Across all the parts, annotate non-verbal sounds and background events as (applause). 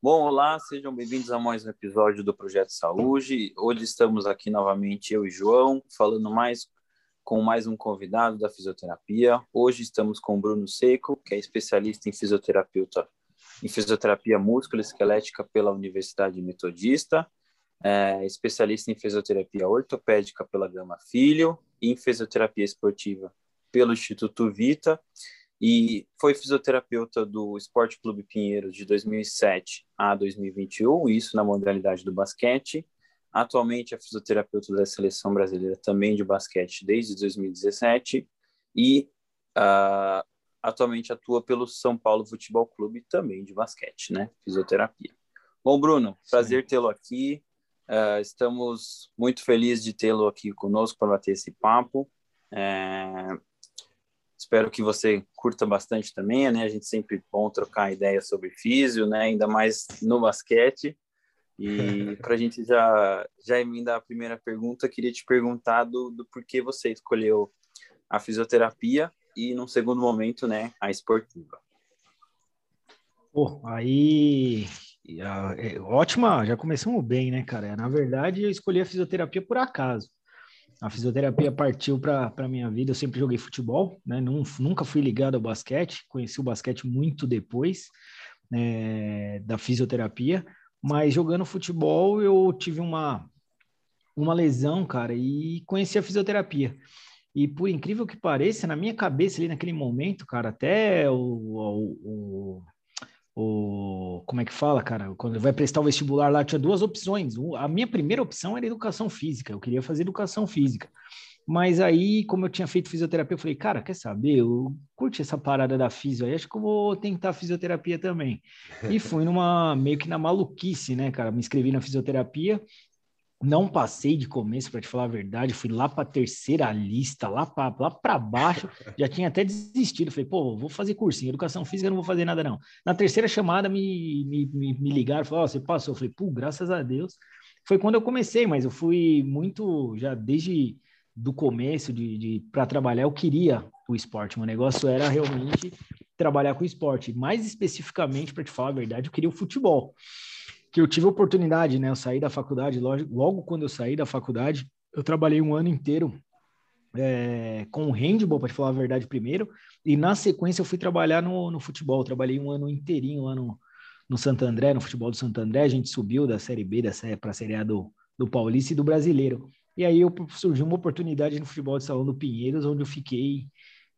Bom, olá, sejam bem-vindos a mais um episódio do Projeto Saúde. Hoje estamos aqui novamente, eu e João, falando mais com mais um convidado da fisioterapia. Hoje estamos com o Bruno Seco, que é especialista em fisioterapeuta em fisioterapia musculoesquelética pela Universidade Metodista, é especialista em fisioterapia ortopédica pela Gama Filho e em fisioterapia esportiva pelo Instituto Vita e foi fisioterapeuta do Esporte Clube Pinheiros de 2007 a 2021, isso na modalidade do basquete. Atualmente é fisioterapeuta da seleção brasileira também de basquete desde 2017 e uh, atualmente atua pelo São Paulo Futebol Clube também de basquete, né? Fisioterapia. Bom, Bruno, prazer tê-lo aqui. Uh, estamos muito felizes de tê-lo aqui conosco para bater esse papo. É, Espero que você curta bastante também, né? A gente sempre bom trocar ideia sobre físio, né? Ainda mais no basquete. E (laughs) para a gente já, já emendar a primeira pergunta, queria te perguntar do, do porquê você escolheu a fisioterapia e, num segundo momento, né, a esportiva. Pô, aí é, ótima, já começamos bem, né, cara? Na verdade, eu escolhi a fisioterapia por acaso. A fisioterapia partiu para a minha vida. Eu sempre joguei futebol, né? nunca fui ligado ao basquete. Conheci o basquete muito depois é, da fisioterapia. Mas jogando futebol, eu tive uma, uma lesão, cara, e conheci a fisioterapia. E por incrível que pareça, na minha cabeça ali naquele momento, cara, até o, o, o como é que fala, cara? Quando vai prestar o vestibular lá, tinha duas opções. A minha primeira opção era educação física, eu queria fazer educação física. Mas aí, como eu tinha feito fisioterapia, eu falei, cara, quer saber? Eu curti essa parada da fisio aí, acho que eu vou tentar fisioterapia também. E fui numa, meio que na maluquice, né, cara? Me inscrevi na fisioterapia, não passei de começo, para te falar a verdade, fui lá para a terceira lista, lá para lá para baixo, já tinha até desistido. Falei, pô, vou fazer cursinho, educação física, não vou fazer nada não. Na terceira chamada me, me, me, me ligaram, falaram, oh, você passou? Falei, pô, graças a Deus. Foi quando eu comecei, mas eu fui muito, já desde do começo de, de para trabalhar, eu queria o esporte. O negócio era realmente trabalhar com esporte. Mais especificamente, para te falar a verdade, eu queria o futebol que eu tive a oportunidade, né? Eu saí da faculdade, logo, logo quando eu saí da faculdade, eu trabalhei um ano inteiro é, com o handball, para te falar a verdade primeiro, e na sequência eu fui trabalhar no, no futebol. Eu trabalhei um ano inteirinho lá no, no Santo André, no futebol do Santo André. A gente subiu da Série B para a Série A do, do Paulista e do Brasileiro. E aí eu, surgiu uma oportunidade no futebol de salão do Pinheiros, onde eu fiquei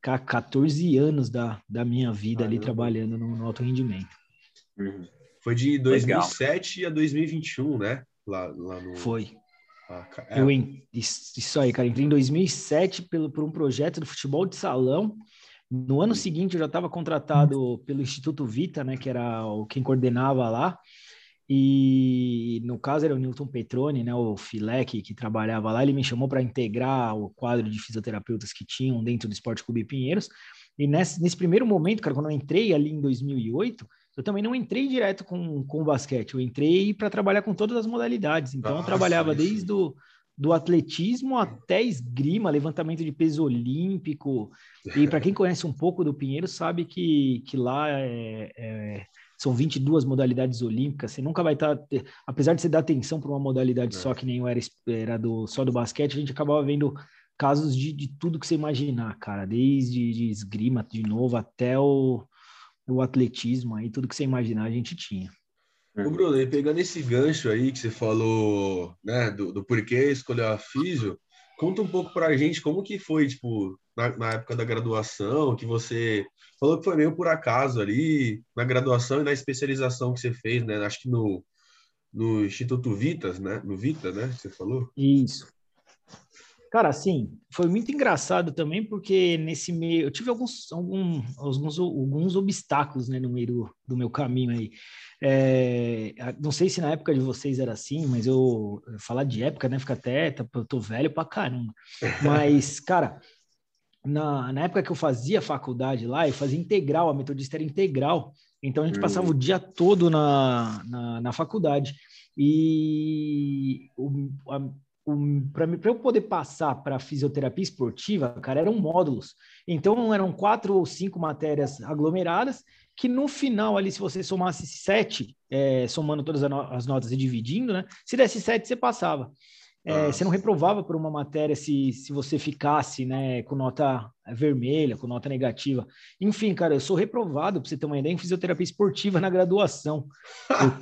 14 anos da, da minha vida ali trabalhando no, no alto rendimento. Uhum. Foi de 2007 Legal. a 2021, né? Lá, lá no... Foi. Ah, é. Eu, isso aí, cara. Entrei em 2007 pelo, por um projeto do futebol de salão. No ano seguinte, eu já estava contratado pelo Instituto Vita, né? Que era o, quem coordenava lá. E no caso era o Newton Petroni, né, o filé que, que trabalhava lá, ele me chamou para integrar o quadro de fisioterapeutas que tinham dentro do Esporte Clube Pinheiros. E nesse, nesse primeiro momento, cara, quando eu entrei ali em 2008, eu também não entrei direto com, com o basquete, eu entrei para trabalhar com todas as modalidades. Então, eu trabalhava desde o do atletismo até esgrima, levantamento de peso olímpico. E para quem conhece um pouco do Pinheiro, sabe que, que lá é, é, são 22 modalidades olímpicas. Você nunca vai estar. Tá, apesar de você dar atenção para uma modalidade é. só, que nem eu era, era do, só do basquete, a gente acabava vendo casos de, de tudo que você imaginar, cara. Desde de esgrima, de novo, até o, o atletismo aí, tudo que você imaginar a gente tinha. Ô Bruno, e pegando esse gancho aí que você falou, né, do, do porquê escolher a físio, conta um pouco pra gente como que foi, tipo, na, na, época da graduação, que você falou que foi meio por acaso ali, na graduação e na especialização que você fez, né, acho que no, no Instituto Vitas, né, no Vita, né, você falou? Isso. Cara, assim, foi muito engraçado também, porque nesse meio eu tive alguns, algum, alguns, alguns obstáculos né, no meio do, do meu caminho aí. É, não sei se na época de vocês era assim, mas eu falar de época, né? Fica até, tá, eu tô velho pra caramba. (laughs) Mas, cara, na, na época que eu fazia faculdade lá, eu fazia integral, a metodista era integral. Então a gente passava o dia todo na, na, na faculdade. E o, a, para eu poder passar para fisioterapia esportiva, cara, eram módulos. Então eram quatro ou cinco matérias aglomeradas que no final ali, se você somasse sete, é, somando todas as notas e dividindo, né? Se desse sete, você passava. É, você não reprovava por uma matéria se, se você ficasse né, com nota vermelha, com nota negativa. Enfim, cara, eu sou reprovado, para você ter uma ideia, em fisioterapia esportiva na graduação. Eu,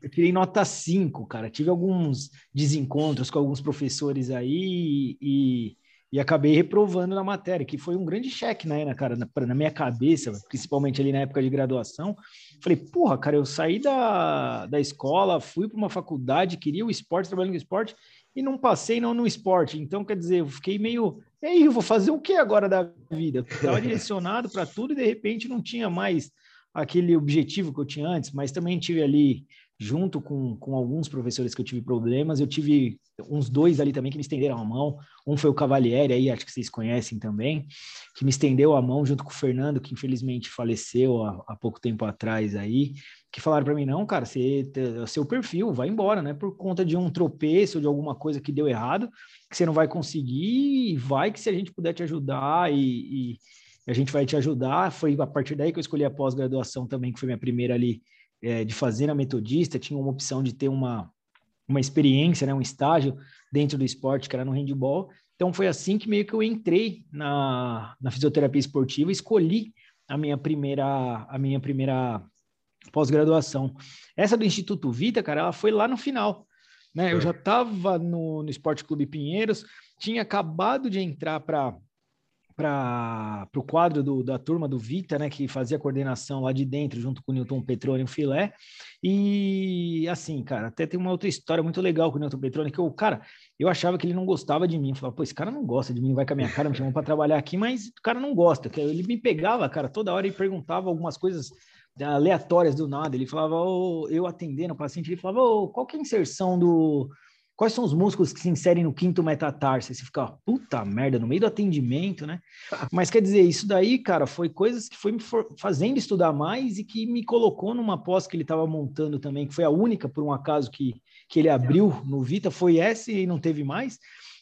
eu tirei nota 5, cara. Tive alguns desencontros com alguns professores aí e, e acabei reprovando na matéria, que foi um grande cheque, né, cara, na, na, minha cabeça, principalmente ali na época de graduação. Falei, porra, cara, eu saí da, da escola, fui para uma faculdade, queria o esporte, trabalhando com esporte, e não passei não no esporte. Então, quer dizer, eu fiquei meio, e aí, eu vou fazer o que agora da vida? Estava direcionado para tudo e de repente não tinha mais aquele objetivo que eu tinha antes, mas também tive ali junto com, com alguns professores que eu tive problemas, eu tive uns dois ali também que me estenderam a mão. Um foi o Cavalieri, aí acho que vocês conhecem também, que me estendeu a mão junto com o Fernando, que infelizmente faleceu há, há pouco tempo atrás aí, que falaram para mim: não, cara, você, seu perfil, vai embora, né? Por conta de um tropeço, de alguma coisa que deu errado, que você não vai conseguir, vai que se a gente puder te ajudar e, e a gente vai te ajudar. Foi a partir daí que eu escolhi a pós-graduação também, que foi minha primeira ali é, de fazer na metodista, tinha uma opção de ter uma, uma experiência, né, um estágio dentro do esporte, que era no handball. Então foi assim que meio que eu entrei na, na fisioterapia esportiva e escolhi a minha primeira a minha primeira pós-graduação. Essa do Instituto Vita, cara, ela foi lá no final. Né? Eu já estava no, no Esporte Clube Pinheiros, tinha acabado de entrar para para o quadro do, da turma do Vita, né, que fazia coordenação lá de dentro, junto com o Newton Petroni o Filé. E assim, cara, até tem uma outra história muito legal com o Newton Petroni, que eu, cara, eu achava que ele não gostava de mim. Eu falava, pô, esse cara não gosta de mim, vai com a minha cara, me chamou para trabalhar aqui, mas o cara não gosta. Ele me pegava, cara, toda hora e perguntava algumas coisas aleatórias do nada. Ele falava, oh, eu atendendo o paciente, ele falava, oh, qual que é a inserção do Quais são os músculos que se inserem no quinto metatarso? Você fica, puta merda, no meio do atendimento, né? (laughs) Mas quer dizer, isso daí, cara, foi coisas que foi me fazendo estudar mais e que me colocou numa pós que ele estava montando também, que foi a única, por um acaso, que, que ele abriu no Vita, foi essa e não teve mais,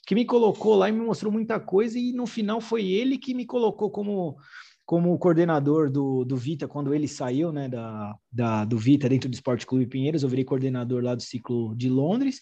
que me colocou lá e me mostrou muita coisa e no final foi ele que me colocou como como coordenador do, do Vita, quando ele saiu né, da, da, do Vita dentro do Esporte Clube Pinheiros, eu virei coordenador lá do ciclo de Londres,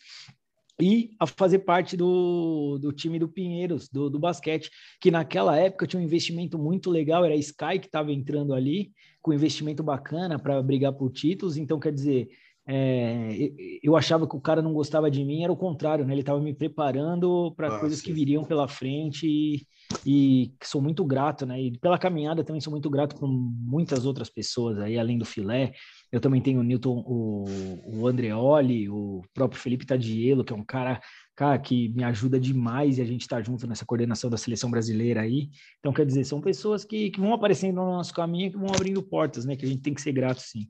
e a fazer parte do, do time do Pinheiros, do, do basquete, que naquela época tinha um investimento muito legal, era a Sky que estava entrando ali, com investimento bacana para brigar por títulos, então quer dizer, é, eu achava que o cara não gostava de mim, era o contrário, né? Ele estava me preparando para ah, coisas que viriam pela frente e, e, sou muito grato, né? E pela caminhada também sou muito grato por muitas outras pessoas aí, além do filé. Eu também tenho o Newton, o, o Andreoli, o próprio Felipe Tadielo, que é um cara, cara que me ajuda demais e a gente está junto nessa coordenação da seleção brasileira aí. Então, quer dizer, são pessoas que, que vão aparecendo no nosso caminho e que vão abrindo portas, né? Que a gente tem que ser grato, sim.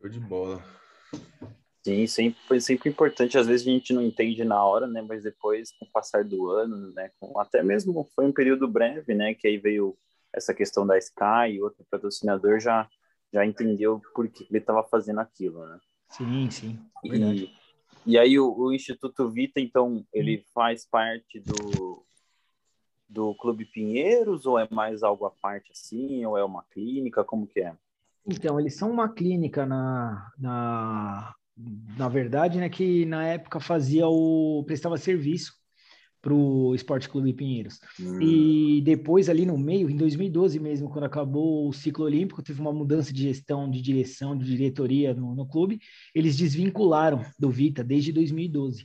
Show de bola. Sim, sempre, foi sempre importante. Às vezes a gente não entende na hora, né? Mas depois, com o passar do ano, né? Com, até mesmo foi um período breve, né? Que aí veio essa questão da Sky e outro patrocinador já já entendeu por que ele estava fazendo aquilo, né? Sim, sim. E, e aí o, o, Instituto Vita, então, ele hum. faz parte do, do Clube Pinheiros ou é mais algo à parte assim, ou é uma clínica, como que é? Então, eles são uma clínica na, na, na verdade, né, que na época fazia o prestava serviço para o Esporte Clube Pinheiros. Hum. E depois, ali no meio, em 2012 mesmo, quando acabou o ciclo olímpico, teve uma mudança de gestão, de direção, de diretoria no, no clube, eles desvincularam do Vita desde 2012.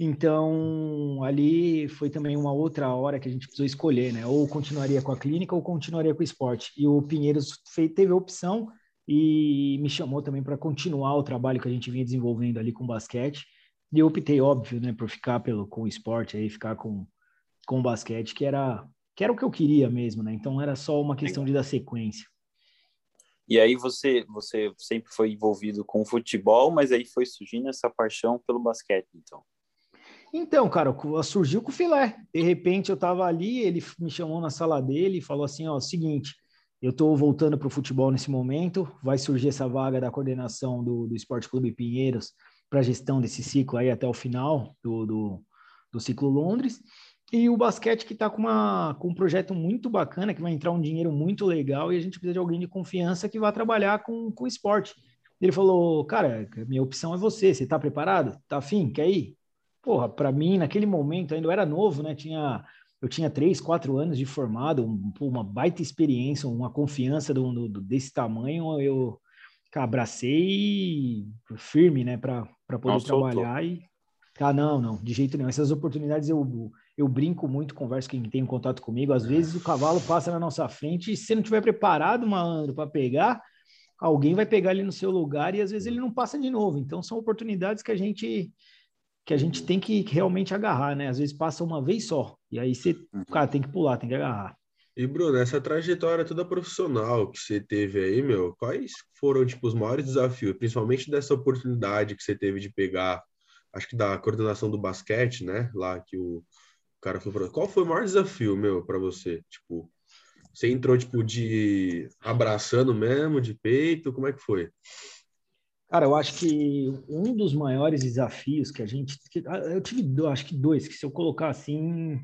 Então, ali foi também uma outra hora que a gente precisou escolher, né? Ou continuaria com a clínica ou continuaria com o esporte. E o Pinheiros fez, teve a opção e me chamou também para continuar o trabalho que a gente vinha desenvolvendo ali com basquete. E eu optei, óbvio, né, por ficar pelo, com o esporte, aí, ficar com, com o basquete, que era, que era o que eu queria mesmo, né? Então era só uma questão de dar sequência. E aí você, você sempre foi envolvido com o futebol, mas aí foi surgindo essa paixão pelo basquete, então. Então, cara, surgiu com o filé. De repente eu tava ali, ele me chamou na sala dele e falou assim: ó, seguinte, eu tô voltando para o futebol nesse momento, vai surgir essa vaga da coordenação do, do Esporte Clube Pinheiros para a gestão desse ciclo aí até o final do, do, do ciclo Londres. E o basquete que está com, uma, com um projeto muito bacana, que vai entrar um dinheiro muito legal e a gente precisa de alguém de confiança que vá trabalhar com, com esporte. Ele falou, cara, minha opção é você, você está preparado? Tá afim? Quer ir? Porra, para mim, naquele momento, ainda eu era novo, né? Tinha, eu tinha três, quatro anos de formado, um, uma baita experiência, uma confiança do, do, desse tamanho, eu abracei firme, né, para poder não, trabalhar soltou. e... Ah, não, não, de jeito nenhum. Essas oportunidades eu eu brinco muito, converso com quem tem um contato comigo. Às vezes o cavalo passa na nossa frente e se não tiver preparado, malandro, para pegar, alguém vai pegar ele no seu lugar e às vezes ele não passa de novo. Então são oportunidades que a gente que a gente tem que realmente agarrar, né? Às vezes passa uma vez só e aí você, uhum. cara, tem que pular, tem que agarrar. E Bruno, essa trajetória toda profissional que você teve aí, meu, quais foram tipo os maiores desafios, principalmente dessa oportunidade que você teve de pegar, acho que da coordenação do basquete, né? Lá que o cara falou pra... Qual foi o maior desafio, meu, para você? Tipo, você entrou, tipo, de abraçando mesmo, de peito? Como é que foi? Cara, eu acho que um dos maiores desafios que a gente... Ah, eu tive, acho que dois, que se eu colocar assim...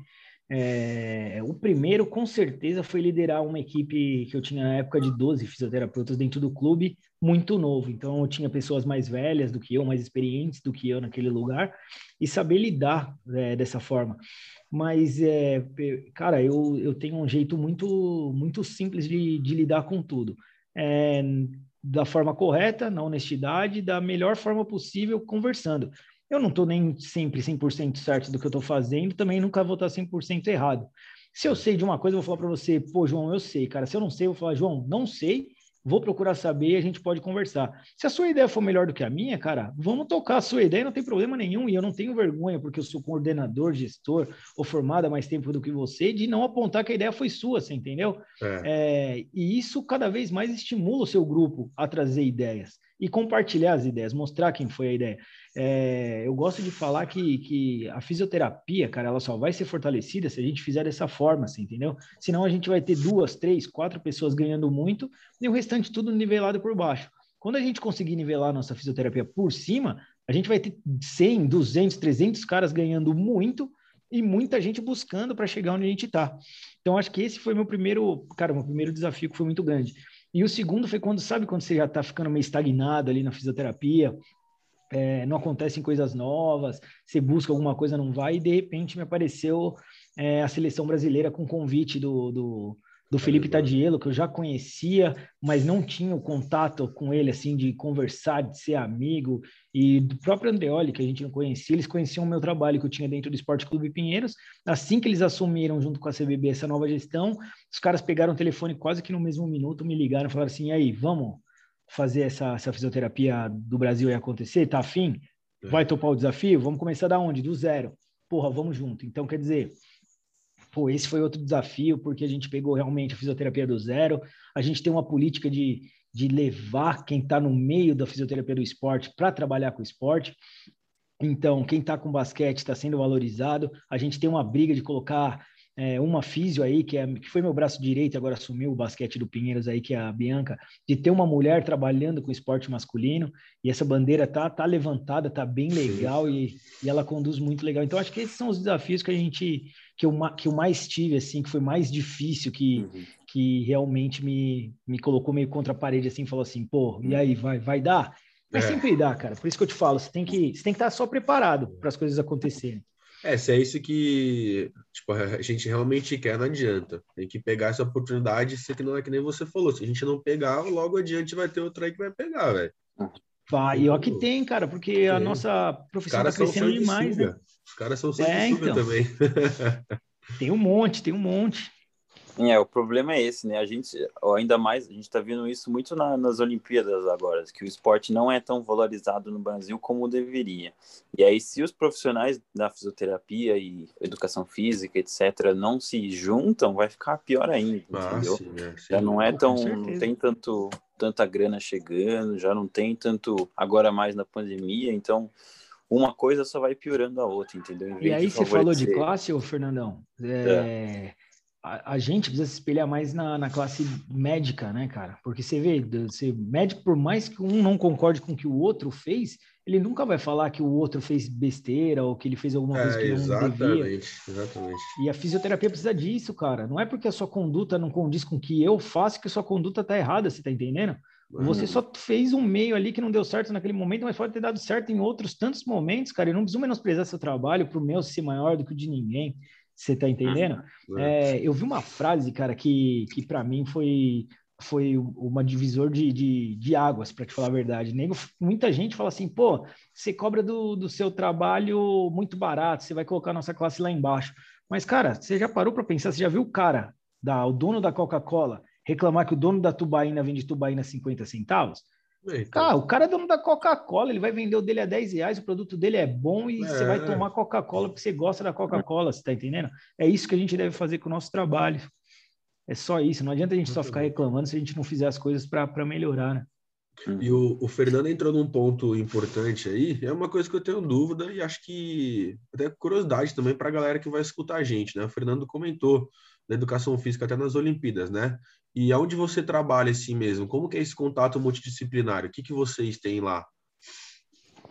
É, o primeiro, com certeza, foi liderar uma equipe que eu tinha na época de 12 fisioterapeutas dentro do clube, muito novo. Então, eu tinha pessoas mais velhas do que eu, mais experientes do que eu naquele lugar, e saber lidar é, dessa forma mas é, cara, eu, eu tenho um jeito muito muito simples de, de lidar com tudo. É, da forma correta, na honestidade, da melhor forma possível, conversando. Eu não estou nem sempre 100% certo do que eu estou fazendo, também nunca vou estar 100% errado. Se eu sei de uma coisa, eu vou falar para você, pô, João, eu sei, cara. Se eu não sei, eu vou falar, João, não sei, vou procurar saber e a gente pode conversar. Se a sua ideia for melhor do que a minha, cara, vamos tocar a sua ideia, não tem problema nenhum, e eu não tenho vergonha, porque eu sou coordenador, gestor, ou formado há mais tempo do que você, de não apontar que a ideia foi sua, você entendeu? É. É, e isso cada vez mais estimula o seu grupo a trazer ideias e compartilhar as ideias, mostrar quem foi a ideia. É, eu gosto de falar que, que a fisioterapia, cara, ela só vai ser fortalecida se a gente fizer dessa forma, assim, entendeu? Senão a gente vai ter duas, três, quatro pessoas ganhando muito e o restante tudo nivelado por baixo. Quando a gente conseguir nivelar a nossa fisioterapia por cima, a gente vai ter 100, 200, 300 caras ganhando muito e muita gente buscando para chegar onde a gente está. Então, acho que esse foi meu primeiro, cara, meu primeiro desafio que foi muito grande. E o segundo foi quando, sabe, quando você já está ficando meio estagnado ali na fisioterapia, é, não acontecem coisas novas, você busca alguma coisa, não vai, e de repente me apareceu é, a seleção brasileira com convite do, do, do Felipe Tadielo, que eu já conhecia, mas não tinha o contato com ele, assim, de conversar, de ser amigo, e do próprio Andreoli, que a gente não conhecia, eles conheciam o meu trabalho que eu tinha dentro do Esporte Clube Pinheiros. Assim que eles assumiram, junto com a CBB, essa nova gestão, os caras pegaram o telefone quase que no mesmo minuto, me ligaram e falaram assim, e aí, vamos fazer essa, essa fisioterapia do Brasil aí acontecer? Tá afim? É. Vai topar o desafio? Vamos começar da onde? Do zero. Porra, vamos junto. Então, quer dizer, pô, esse foi outro desafio, porque a gente pegou realmente a fisioterapia do zero, a gente tem uma política de, de levar quem está no meio da fisioterapia do esporte para trabalhar com o esporte. Então, quem está com basquete está sendo valorizado. A gente tem uma briga de colocar é, uma físio aí, que, é, que foi meu braço direito, agora assumiu o basquete do Pinheiros aí, que é a Bianca, de ter uma mulher trabalhando com esporte masculino, e essa bandeira tá, tá levantada, tá bem legal, e, e ela conduz muito legal. Então, acho que esses são os desafios que a gente, que eu, que eu mais tive, assim, que foi mais difícil, que, uhum. que realmente me, me colocou meio contra a parede, assim, falou assim, pô, e aí, vai, vai dar? Mas é. sempre dá, cara. Por isso que eu te falo, você tem que, você tem que estar só preparado para as coisas acontecerem. É, se é isso que tipo, a gente realmente quer, não adianta. Tem que pegar essa oportunidade, se que não é que nem você falou. Se a gente não pegar, logo adiante vai ter outra aí que vai pegar, velho. Vai, e ó que tem, cara, porque tem. a nossa profissão tá crescendo demais, né? Os caras são sanguessuga é, então. também. (laughs) tem um monte, tem um monte. É, o problema é esse, né? A gente, ainda mais, a gente está vendo isso muito na, nas Olimpíadas agora, que o esporte não é tão valorizado no Brasil como deveria. E aí, se os profissionais da fisioterapia e educação física, etc., não se juntam, vai ficar pior ainda, ah, entendeu? Sim, é, sim. Já não é tão, não tem tanto, tanta grana chegando, já não tem tanto, agora mais na pandemia, então uma coisa só vai piorando a outra, entendeu? E aí você falou de classe, ô Fernandão? É... é a, a, gente precisa se espelhar mais na, na, classe médica, né, cara? Porque você vê, você, médico, por mais que um não concorde com o que o outro fez, ele nunca vai falar que o outro fez besteira ou que ele fez alguma coisa é, que não exatamente, devia. Exatamente. E a fisioterapia precisa disso, cara. Não é porque a sua conduta não condiz com o que eu faço que a sua conduta tá errada, você tá entendendo? Uhum. Você só fez um meio ali que não deu certo naquele momento, mas pode ter dado certo em outros tantos momentos, cara. Eu não preciso menosprezar seu trabalho para o meu ser maior do que o de ninguém. Você tá entendendo? Uhum. É, eu vi uma frase, cara, que, que para mim foi foi uma divisor de, de, de águas, para te falar a verdade. Nego, muita gente fala assim, pô, você cobra do, do seu trabalho muito barato, você vai colocar nossa classe lá embaixo. Mas, cara, você já parou para pensar, você já viu o cara, da, o dono da Coca-Cola, reclamar que o dono da tubaína vende tubaína 50 centavos? Cara, o cara é dono da Coca-Cola, ele vai vender o dele a 10 reais, o produto dele é bom e é. você vai tomar Coca-Cola porque você gosta da Coca-Cola, você tá entendendo? É isso que a gente deve fazer com o nosso trabalho. É só isso, não adianta a gente só ficar reclamando se a gente não fizer as coisas para melhorar, né? E o, o, Fernando entrou num ponto importante aí, é uma coisa que eu tenho dúvida e acho que até curiosidade também para a galera que vai escutar a gente, né? O Fernando comentou da educação física até nas Olimpíadas, né? E aonde você trabalha assim mesmo? Como que é esse contato multidisciplinar? O que, que vocês têm lá?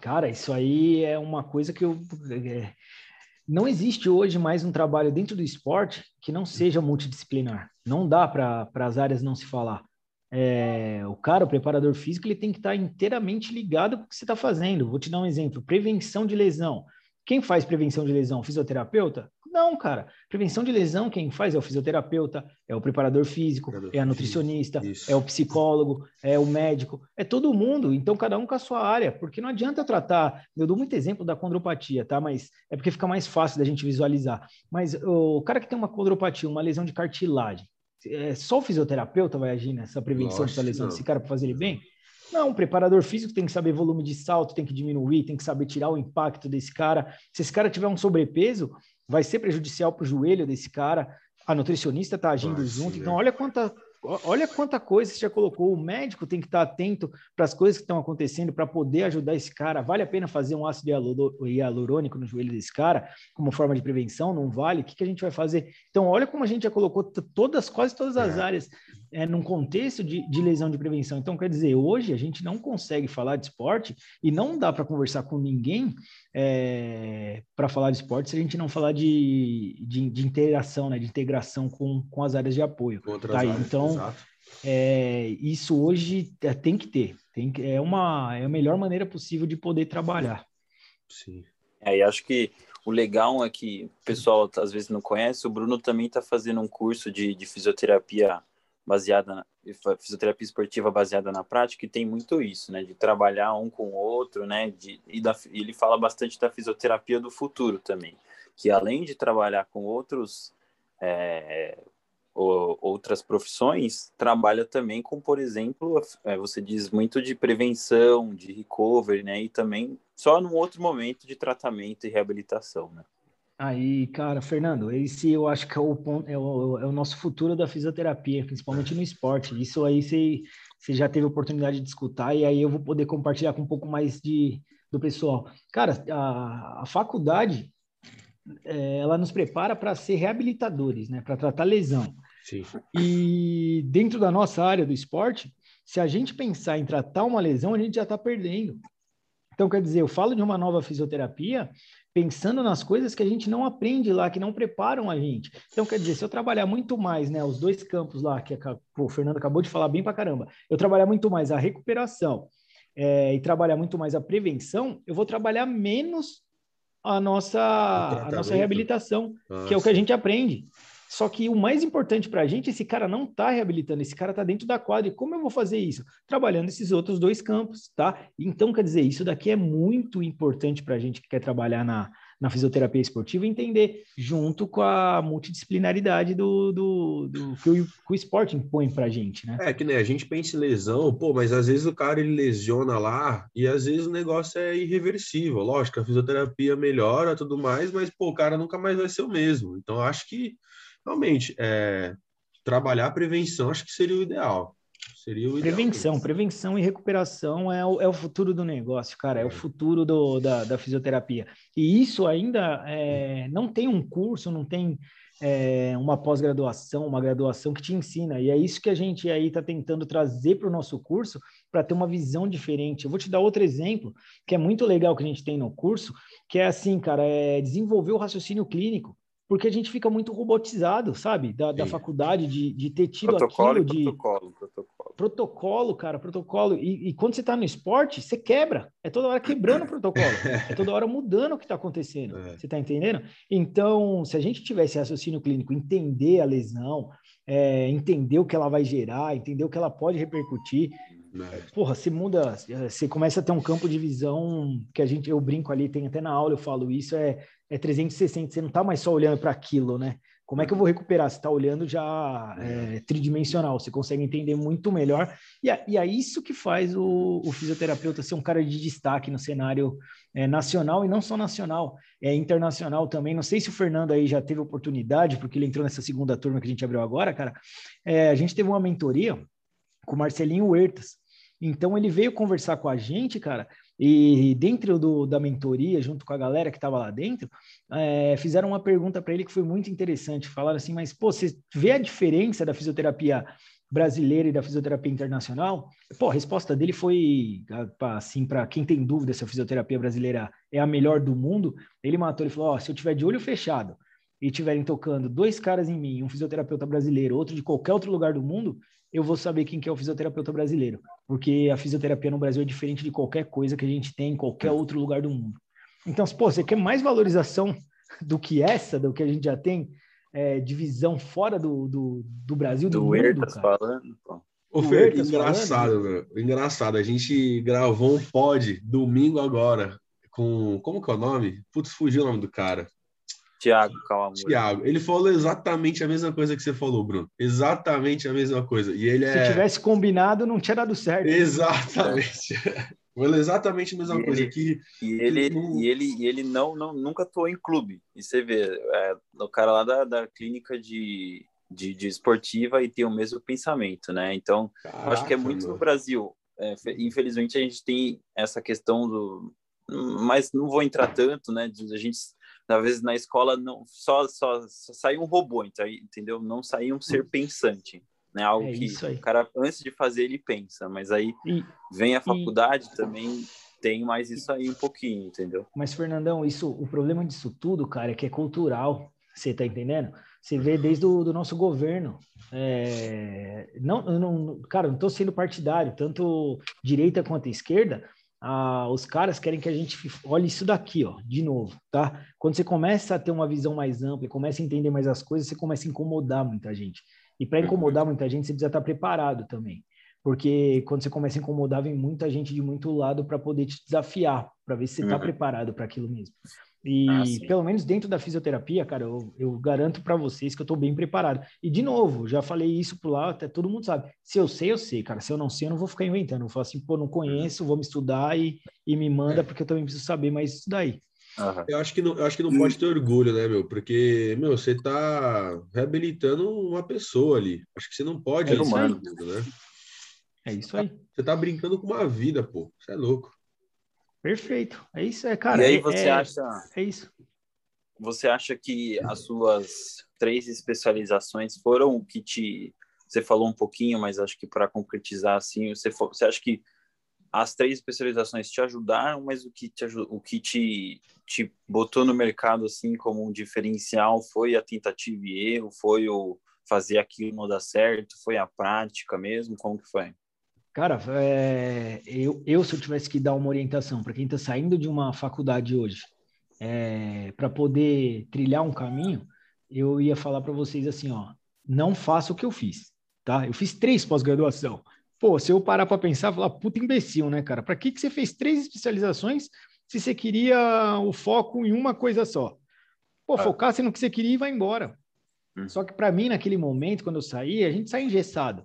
Cara, isso aí é uma coisa que eu é, não existe hoje mais um trabalho dentro do esporte que não seja multidisciplinar. Não dá para as áreas não se falar. É, o cara, o preparador físico, ele tem que estar inteiramente ligado com o que você está fazendo. Vou te dar um exemplo: prevenção de lesão. Quem faz prevenção de lesão? Fisioterapeuta? Não, cara. Prevenção de lesão, quem faz é o fisioterapeuta, é o preparador físico, é a nutricionista, Isso. é o psicólogo, é o médico, é todo mundo. Então, cada um com a sua área, porque não adianta tratar. Eu dou muito exemplo da condropatia, tá? Mas é porque fica mais fácil da gente visualizar. Mas o cara que tem uma condropatia, uma lesão de cartilagem, é, só o fisioterapeuta vai agir nessa prevenção Nossa, dessa lesão desse cara para fazer ele bem? Não, o preparador físico tem que saber volume de salto, tem que diminuir, tem que saber tirar o impacto desse cara. Se esse cara tiver um sobrepeso, vai ser prejudicial para o joelho desse cara. A nutricionista está agindo junto. Então, olha quanta Olha quanta coisa você já colocou. O médico tem que estar atento para as coisas que estão acontecendo para poder ajudar esse cara. Vale a pena fazer um ácido hialurônico no joelho desse cara como forma de prevenção? Não vale? O que, que a gente vai fazer? Então, olha como a gente já colocou todas, quase todas as é. áreas é, num contexto de, de lesão de prevenção. Então, quer dizer, hoje a gente não consegue falar de esporte e não dá para conversar com ninguém é, para falar de esporte se a gente não falar de, de, de interação, né, de integração com, com as áreas de apoio. Tá? Áreas, então, é, isso hoje é, tem que ter. Tem que, é, uma, é a melhor maneira possível de poder trabalhar. Sim. É, e acho que o legal é que o pessoal às vezes não conhece, o Bruno também está fazendo um curso de, de fisioterapia baseada na fisioterapia esportiva baseada na prática e tem muito isso, né, de trabalhar um com o outro, né, de, e da, ele fala bastante da fisioterapia do futuro também, que além de trabalhar com outros é, outras profissões, trabalha também com, por exemplo, é, você diz muito de prevenção, de recovery, né, e também só num outro momento de tratamento e reabilitação, né. Aí, cara, Fernando, esse eu acho que é o, ponto, é o, é o nosso futuro da fisioterapia, principalmente no esporte. Isso aí você, você já teve oportunidade de escutar e aí eu vou poder compartilhar com um pouco mais de, do pessoal. Cara, a, a faculdade, é, ela nos prepara para ser reabilitadores, né? Para tratar lesão. Sim. E dentro da nossa área do esporte, se a gente pensar em tratar uma lesão, a gente já está perdendo. Então, quer dizer, eu falo de uma nova fisioterapia pensando nas coisas que a gente não aprende lá, que não preparam a gente. Então, quer dizer, se eu trabalhar muito mais, né, os dois campos lá, que o Fernando acabou de falar bem para caramba, eu trabalhar muito mais a recuperação é, e trabalhar muito mais a prevenção, eu vou trabalhar menos a nossa, a nossa reabilitação, nossa. que é o que a gente aprende. Só que o mais importante para a gente, esse cara não está reabilitando, esse cara está dentro da quadra. E como eu vou fazer isso? Trabalhando esses outros dois campos, tá? Então, quer dizer, isso daqui é muito importante para a gente que quer trabalhar na, na fisioterapia esportiva entender, junto com a multidisciplinaridade do, do, do que, o, que o esporte impõe para a gente, né? É, que nem a gente pensa em lesão, pô, mas às vezes o cara ele lesiona lá e às vezes o negócio é irreversível. Lógico, a fisioterapia melhora tudo mais, mas, pô, o cara nunca mais vai ser o mesmo. Então, acho que realmente, é, trabalhar a prevenção acho que seria o ideal. Seria o ideal prevenção, mesmo. prevenção e recuperação é o, é o futuro do negócio, cara, é, é o futuro do, da, da fisioterapia. E isso ainda é, não tem um curso, não tem é, uma pós-graduação, uma graduação que te ensina. E é isso que a gente aí está tentando trazer para o nosso curso, para ter uma visão diferente. Eu vou te dar outro exemplo, que é muito legal que a gente tem no curso, que é assim, cara, é desenvolver o raciocínio clínico porque a gente fica muito robotizado, sabe? Da, da faculdade, de, de ter tido protocolo aquilo de... Protocolo, protocolo. Protocolo, cara, protocolo. E, e quando você está no esporte, você quebra. É toda hora quebrando o protocolo. É toda hora mudando o que está acontecendo. (laughs) É. Você está entendendo? Então, se a gente tivesse raciocínio clínico, entender a lesão, é, entender o que ela vai gerar, entender o que ela pode repercutir, é. Porra, você muda, você começa a ter um campo de visão que a gente, eu brinco ali, tem até na aula, eu falo isso, é é 360, você não está mais só olhando para aquilo, né? Como é que eu vou recuperar? Você está olhando já é, tridimensional, você consegue entender muito melhor. E é, e é isso que faz o, o, fisioterapeuta ser um cara de destaque no cenário é, nacional e não só nacional, é internacional também. Não sei se o Fernando aí já teve oportunidade, porque ele entrou nessa segunda turma que a gente abriu agora, cara. É, a gente teve uma mentoria com o Marcelinho Huertas. Então ele veio conversar com a gente, cara, e dentro do, da mentoria, junto com a galera que estava lá dentro, é, fizeram uma pergunta para ele que foi muito interessante. Falaram assim, mas pô, você vê a diferença da fisioterapia brasileira e da fisioterapia internacional? Pô, a resposta dele foi assim, para quem tem dúvida se a fisioterapia brasileira é a melhor do mundo, ele matou, ele falou, oh, se eu tiver de olho fechado e estiverem tocando dois caras em mim, um fisioterapeuta brasileiro, outro de qualquer outro lugar do mundo, eu vou saber quem que é o fisioterapeuta brasileiro, porque a fisioterapia no Brasil é diferente de qualquer coisa que a gente tem em qualquer outro lugar do mundo. Então, pô, você quer mais valorização do que essa, do que a gente já tem, é, divisão fora do, do, do Brasil, do, do mundo, cara. falando, pô. Ô, Fer, engraçado, falando, meu. Engraçado. A gente gravou um pod domingo agora com. Como que é o nome? Putz, fugiu o nome do cara. Tiago calma. Tiago, ele falou exatamente a mesma coisa que você falou, Bruno. Exatamente a mesma coisa. E ele Se é... tivesse combinado, não tinha dado certo. Exatamente. (laughs) Falou exatamente a mesma e coisa ele, que e ele não... e ele e ele não, não nunca atuou em clube. E você vê, é, o cara lá da, da clínica de, de, de, esportiva e tem o mesmo pensamento, né? Então, Caraca, acho que é muito no Brasil. É, infelizmente a gente tem essa questão do mas não vou entrar tanto, né? De a gente às vezes na escola não só só, só saiu um robô, então, entendeu? Não saiu um ser pensante, né? Algo é que o cara antes de fazer ele pensa, mas aí e, vem a faculdade e... também tem mais isso aí um pouquinho, entendeu? Mas Fernandão, isso o problema disso tudo, cara, é que é cultural. Você tá entendendo? Você vê desde o do nosso governo. É, não, não, cara, não estou sendo partidário, tanto direita quanto esquerda, ah, os caras querem que a gente olhe isso daqui, ó, de novo, tá? Quando você começa a ter uma visão mais ampla, começa a entender mais as coisas, você começa a incomodar muita gente. E para incomodar muita gente, você precisa estar preparado também. Porque quando você começa a incomodar, vem muita gente de muito lado para poder te desafiar, para ver se você está uhum. preparado para aquilo mesmo. E ah, pelo menos dentro da fisioterapia, cara, eu, eu garanto para vocês que eu estou bem preparado. E de novo, já falei isso por lá, até todo mundo sabe. Se eu sei, eu sei, cara. Se eu não sei, eu não vou ficar inventando. Eu falo assim, pô, não conheço, vou me estudar e, e me manda, porque eu também preciso saber mais isso daí. Uhum. Eu acho que não, eu acho que não pode ter orgulho, né, meu? Porque, meu, você tá reabilitando uma pessoa ali. Acho que você não pode é humano, né? É isso aí. Você tá brincando com uma vida, pô. Você é louco. Perfeito. É isso, é, cara. E aí é, você é, acha. É isso. Você acha que as suas três especializações foram o que te. Você falou um pouquinho, mas acho que para concretizar assim, você, for... você acha que as três especializações te ajudaram, mas o que te, o que te, te botou no mercado assim como um diferencial foi a tentativa e erro, foi o fazer aquilo não dar certo, foi a prática mesmo, como que foi? Cara, é, eu, eu, se eu tivesse que dar uma orientação para quem está saindo de uma faculdade hoje, é, para poder trilhar um caminho, eu ia falar para vocês assim, ó, não faça o que eu fiz, tá? Eu fiz três pós-graduação. Pô, se eu parar para pensar, falar, puta imbecil, né, cara? Para que, que você fez três especializações se você queria o foco em uma coisa só? Pô, ah. focasse no que você queria e vai embora. Hum. Só que para mim, naquele momento, quando eu saí, a gente sai engessado.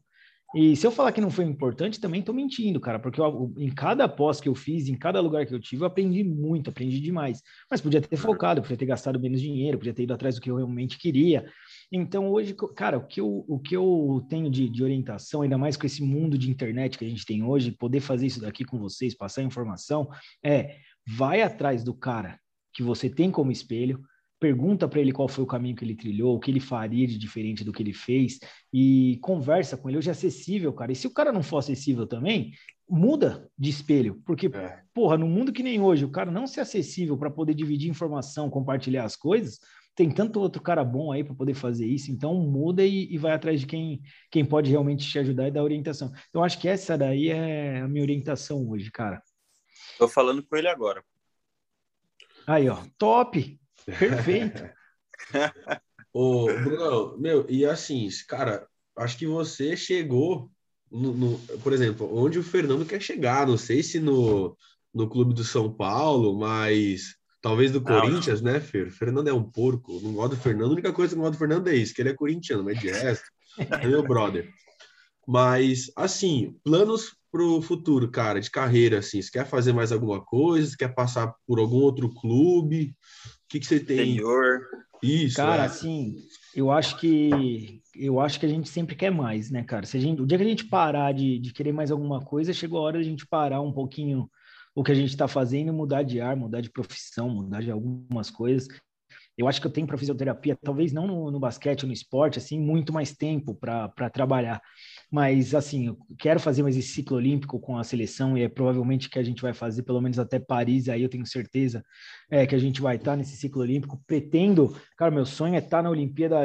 E se eu falar que não foi importante, também estou mentindo, cara, porque eu, em cada pós que eu fiz, em cada lugar que eu tive, eu aprendi muito, aprendi demais. Mas podia ter focado, podia ter gastado menos dinheiro, podia ter ido atrás do que eu realmente queria. Então, hoje, cara, o que eu, o que eu tenho de, de orientação, ainda mais com esse mundo de internet que a gente tem hoje, poder fazer isso daqui com vocês, passar informação, é vai atrás do cara que você tem como espelho, pergunta para ele qual foi o caminho que ele trilhou, o que ele faria de diferente do que ele fez e conversa com ele. Hoje é acessível, cara. E se o cara não for acessível também, muda de espelho, porque, é. porra, no mundo que nem hoje, o cara não ser acessível para poder dividir informação, compartilhar as coisas, tem tanto outro cara bom aí para poder fazer isso, então muda e, e, vai atrás de quem, quem pode realmente te ajudar e dar orientação. Então, acho que essa daí é a minha orientação hoje, cara. Tô falando com ele agora. Aí, ó, top! Perfeito! (laughs) Ô, Bruno, meu, e assim, cara, acho que você chegou no, no, por exemplo, onde o Fernando quer chegar. Não sei se no, no clube do São Paulo, mas talvez do Corinthians, não. né, Fer? Fernando é um porco. Não gosto do Fernando. A única coisa que não gosto do Fernando é isso, que ele é corintiano, mas de resto, é meu brother. Mas, assim, planos para o futuro, cara, de carreira, assim, você quer fazer mais alguma coisa? Você quer passar por algum outro clube? O que, que você tem? Senhor. Isso. Cara, é. assim, eu acho que eu acho que a gente sempre quer mais, né, cara? Se a gente, o dia que a gente parar de, de querer mais alguma coisa, chegou a hora de a gente parar um pouquinho o que a gente está fazendo, mudar de ar, mudar de profissão, mudar de algumas coisas. Eu acho que eu tenho para fisioterapia, talvez não no, no basquete, no esporte, assim, muito mais tempo para trabalhar. Mas, assim, eu quero fazer mais esse ciclo olímpico com a seleção e é provavelmente que a gente vai fazer pelo menos até Paris. Aí eu tenho certeza é, que a gente vai estar nesse ciclo olímpico. Pretendo, cara, meu sonho é estar na Olimpíada.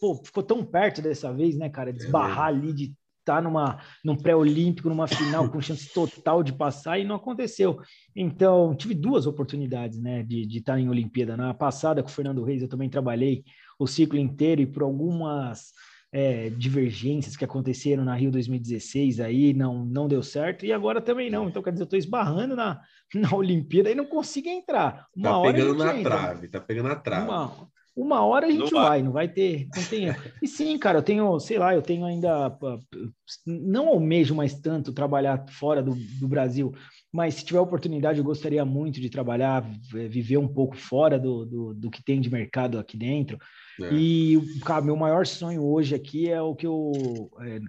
Pô, ficou tão perto dessa vez, né, cara? Desbarrar é ali de estar numa, num pré-olímpico, numa final com chance total de passar e não aconteceu. Então, tive duas oportunidades, né, de, de estar em Olimpíada. Na passada, com o Fernando Reis, eu também trabalhei o ciclo inteiro e por algumas é, divergências que aconteceram na Rio 2016 aí não, não deu certo e agora também não. Então, quer dizer, eu estou esbarrando na, (laughs) na Olimpíada e não consigo entrar. Uma tá hora pegando na entra. trave, tá pegando na trave. Uma, uma hora a gente não vai, vai, não vai ter, não tem. E sim, cara, eu tenho, sei lá, eu tenho ainda, não almejo mais tanto trabalhar fora do, do Brasil, mas se tiver oportunidade, eu gostaria muito de trabalhar, viver um pouco fora do, do, do que tem de mercado aqui dentro. É. E, cara, meu maior sonho hoje aqui é o que eu. É,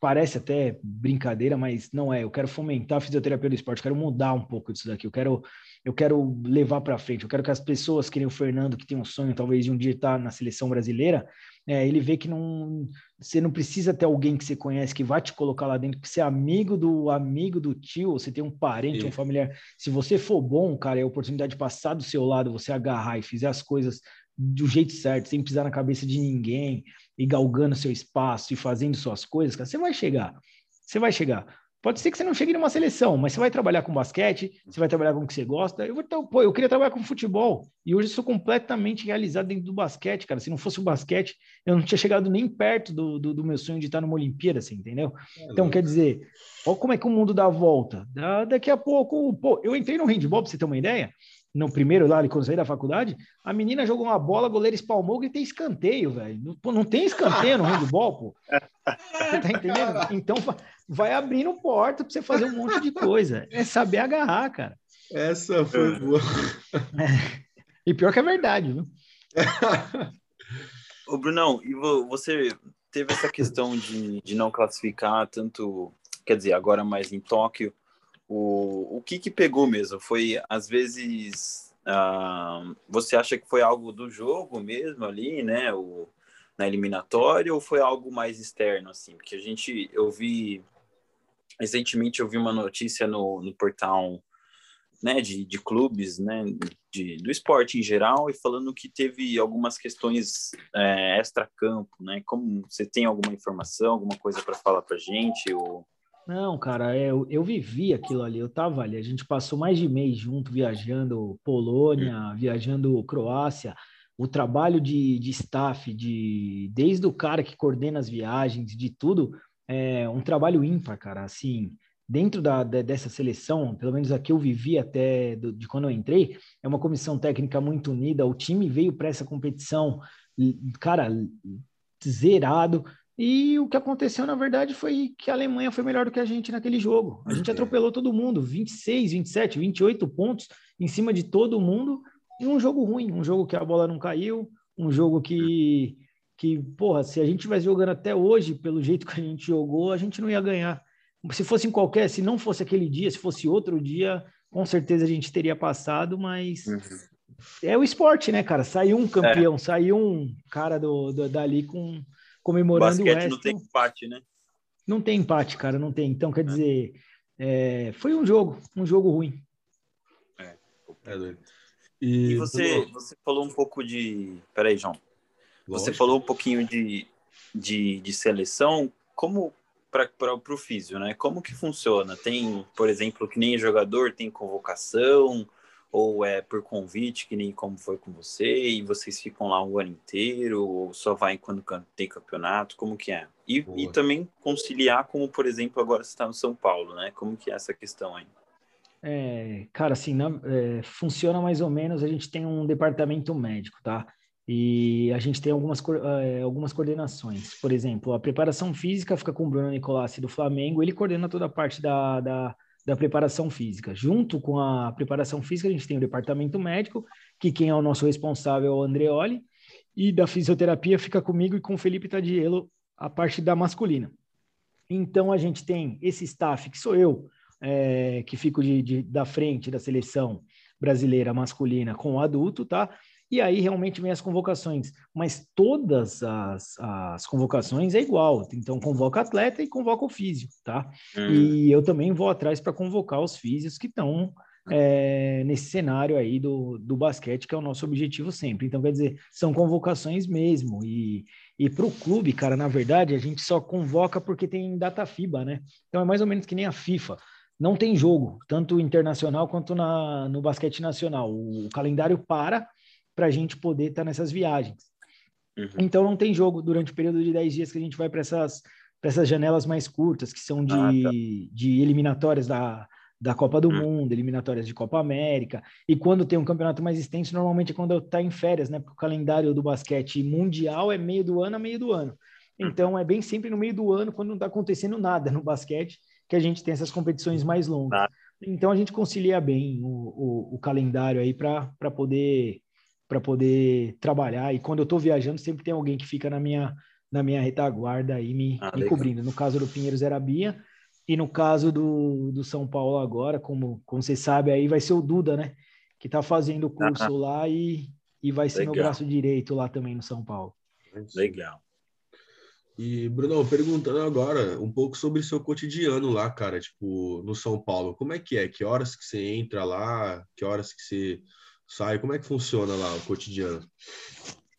parece até brincadeira, mas não é. Eu quero fomentar a fisioterapia do esporte, quero mudar um pouco disso daqui. Eu quero, eu quero levar para frente. Eu quero que as pessoas, que nem o Fernando, que tem um sonho talvez de um dia estar na seleção brasileira, é, ele vê que não, você não precisa ter alguém que você conhece que vai te colocar lá dentro, que você é amigo do amigo do tio, você tem um parente, Sim. um familiar. Se você for bom, cara, é a oportunidade de passar do seu lado, você agarrar e fizer as coisas do jeito certo, sem pisar na cabeça de ninguém e galgando seu espaço e fazendo suas coisas, cara, você vai chegar. Você vai chegar. Pode ser que você não chegue numa seleção, mas você vai trabalhar com basquete, você vai trabalhar com o que você gosta. Eu vou então, pô, eu queria trabalhar com futebol e hoje sou completamente realizado dentro do basquete, cara. Se não fosse o basquete, eu não tinha chegado nem perto do, do, do meu sonho de estar numa Olimpíada, assim, entendeu? É então, quer dizer, olha como é que o mundo dá a volta. daqui a pouco, pô, eu entrei no handball, pra você ter uma ideia no primeiro lá, quando saí da faculdade, a menina jogou uma bola, o goleiro espalmou, e tem escanteio, velho. Pô, não tem escanteio no handball, pô. (laughs) tá entendendo? Então vai abrindo porta para você fazer um monte de coisa. (laughs) É saber agarrar, cara. Essa foi boa. É. E pior que é verdade, viu? Ô, Brunão, e você teve essa questão de, de não classificar tanto, quer dizer, agora mais em Tóquio, o, o que que pegou mesmo? Foi, às vezes, uh, você acha que foi algo do jogo mesmo ali, né? O, na eliminatória ou foi algo mais externo, assim? Porque a gente, eu vi, recentemente eu vi uma notícia no, no portal né, de, de clubes, né, de, do esporte em geral, e falando que teve algumas questões é, extra-campo, né? Como você tem alguma informação, alguma coisa para falar para gente? Ou... Não, cara, é, eu, eu vivi aquilo ali, eu tava ali, a gente passou mais de mês junto, viajando Polônia, hum. viajando Croácia, o trabalho de, de staff, de, desde o cara que coordena as viagens, de tudo, é um trabalho ímpar, cara, assim, dentro da, de, dessa seleção, pelo menos aqui eu vivi até do, de quando eu entrei, é uma comissão técnica muito unida, o time veio para essa competição, cara, zerado, e o que aconteceu, na verdade, foi que a Alemanha foi melhor do que a gente naquele jogo. A gente atropelou todo mundo, 26, 27, 28 pontos em cima de todo mundo, em um jogo ruim, um jogo que a bola não caiu, um jogo que, que porra, se a gente tivesse jogando até hoje, pelo jeito que a gente jogou, a gente não ia ganhar. Se fosse em qualquer, se não fosse aquele dia, se fosse outro dia, com certeza a gente teria passado, mas uhum. é o esporte, né, cara? Saiu um campeão, é. saiu um cara do, do, dali com comemorando o Basquete não tem empate, né? Não tem empate, cara, não tem. Então, quer é. dizer, é, foi um jogo, um jogo ruim. É, é doido. E, e você, você falou um pouco de. Peraí, João. Você falou um pouquinho de, de, de seleção. Como para o físio, né? Como que funciona? Tem, por exemplo, que nem jogador tem convocação ou é por convite, que nem como foi com você, e vocês ficam lá o ano inteiro, ou só vai quando tem campeonato, como que é? E, e também conciliar como, por exemplo, agora você está no São Paulo, né? Como que é essa questão aí? É, cara, assim, na, é, funciona mais ou menos, a gente tem um departamento médico, tá? E a gente tem algumas, é, algumas coordenações. Por exemplo, a preparação física fica com o Bruno Nicolassi do Flamengo, ele coordena toda a parte da, da da preparação física. Junto com a preparação física, a gente tem o departamento médico, que quem é o nosso responsável é o Andreoli, e da fisioterapia fica comigo e com o Felipe Tadielo a parte da masculina. Então a gente tem esse staff, que sou eu, é, que fico de, de, da frente da seleção brasileira masculina com o adulto, tá? E aí realmente vem as convocações. Mas todas as, as convocações é igual. Então, convoca atleta e convoca o físio, tá? Hum. E eu também vou atrás para convocar os físios que estão é, nesse cenário aí do, do basquete, que é o nosso objetivo sempre. Então, quer dizer, são convocações mesmo. E, e para o clube, cara, na verdade, a gente só convoca porque tem data FIBA, né? Então, é mais ou menos que nem a FIFA não tem jogo, tanto internacional quanto na, no basquete nacional. O, o calendário para para a gente poder estar tá nessas viagens. Uhum. Então não tem jogo durante o período de 10 dias que a gente vai para essas, essas janelas mais curtas, que são de, ah, tá. de eliminatórias da, da Copa do uhum. Mundo, eliminatórias de Copa América. E quando tem um campeonato mais extenso, normalmente é quando está em férias, né? Porque o calendário do basquete mundial é meio do ano a meio do ano. Uhum. Então é bem sempre no meio do ano, quando não está acontecendo nada no basquete, que a gente tem essas competições mais longas. Ah. Então a gente concilia bem o, o, o calendário aí para poder para poder trabalhar. E quando eu estou viajando, sempre tem alguém que fica na minha, na minha retaguarda aí me, ah, me cobrindo. No caso do Pinheiros era a Bia, e no caso do, do São Paulo agora, como, como você sabe, aí vai ser o Duda, né? Que está fazendo o curso ah, lá e, e vai ser legal. meu braço direito lá também no São Paulo. Legal. E, Bruno, perguntando agora um pouco sobre seu cotidiano lá, cara, tipo, no São Paulo. Como é que é? Que horas que você entra lá? Que horas que você sai? Como é que funciona lá o cotidiano?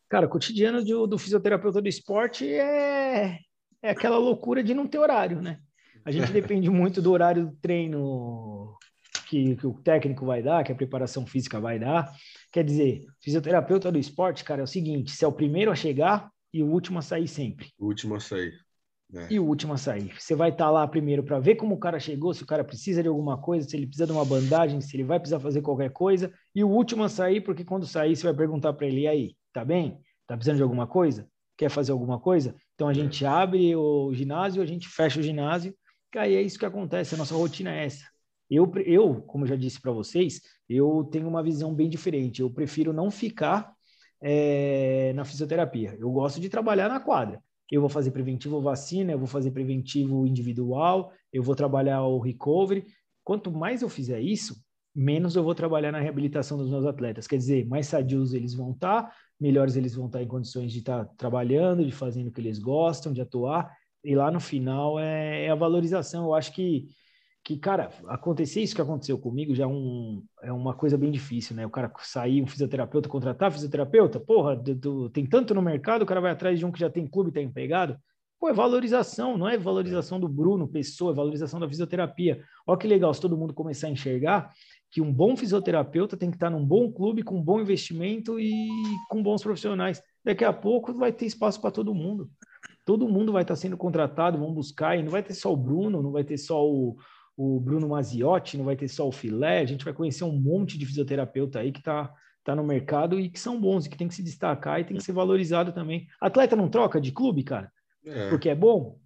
Cara, o cotidiano do, do fisioterapeuta do esporte é, é aquela loucura de não ter horário, né? A gente (laughs) depende muito do horário do treino que, que, o técnico vai dar, que a preparação física vai dar. Quer dizer, fisioterapeuta do esporte, cara, é o seguinte: você é o primeiro a chegar e o último a sair sempre. O último a sair. É. E o último a sair. Você vai estar tá lá primeiro para ver como o cara chegou, se o cara precisa de alguma coisa, se ele precisa de uma bandagem, se ele vai precisar fazer qualquer coisa. E o último a sair, porque quando sair, você vai perguntar para ele: e aí, tá bem? Tá precisando de alguma coisa? Quer fazer alguma coisa? Então a gente abre o ginásio, a gente fecha o ginásio, e aí é isso que acontece. A nossa rotina é essa. Eu, eu como já disse para vocês, eu tenho uma visão bem diferente. Eu prefiro não ficar é, na fisioterapia. Eu gosto de trabalhar na quadra eu vou fazer preventivo vacina, eu vou fazer preventivo individual, eu vou trabalhar o recovery. Quanto mais eu fizer isso, menos eu vou trabalhar na reabilitação dos meus atletas. Quer dizer, mais sadios eles vão estar, tá, melhores eles vão estar tá em condições de estar tá trabalhando, de fazendo o que eles gostam, de atuar. E lá no final é, é a valorização. Eu acho que que, cara, acontecer isso que aconteceu comigo já é, um, é uma coisa bem difícil, né? O cara sair, um fisioterapeuta, contratar fisioterapeuta, porra, do, do, tem tanto no mercado, o cara vai atrás de um que já tem clube, tá empregado. Pô, é valorização, não é valorização do Bruno, pessoa, é valorização da fisioterapia. Olha que legal se todo mundo começar a enxergar que um bom fisioterapeuta tem que estar num bom clube, com bom investimento e com bons profissionais. Daqui a pouco vai ter espaço para todo mundo. Todo mundo vai estar sendo contratado, vão buscar, e não vai ter só o Bruno, não vai ter só o, o Bruno Maziotti, não vai ter só o filé, a gente vai conhecer um monte de fisioterapeuta aí que está tá no mercado e que são bons e que tem que se destacar e tem que ser valorizado também. Atleta não troca de clube, cara? É. Porque é bom?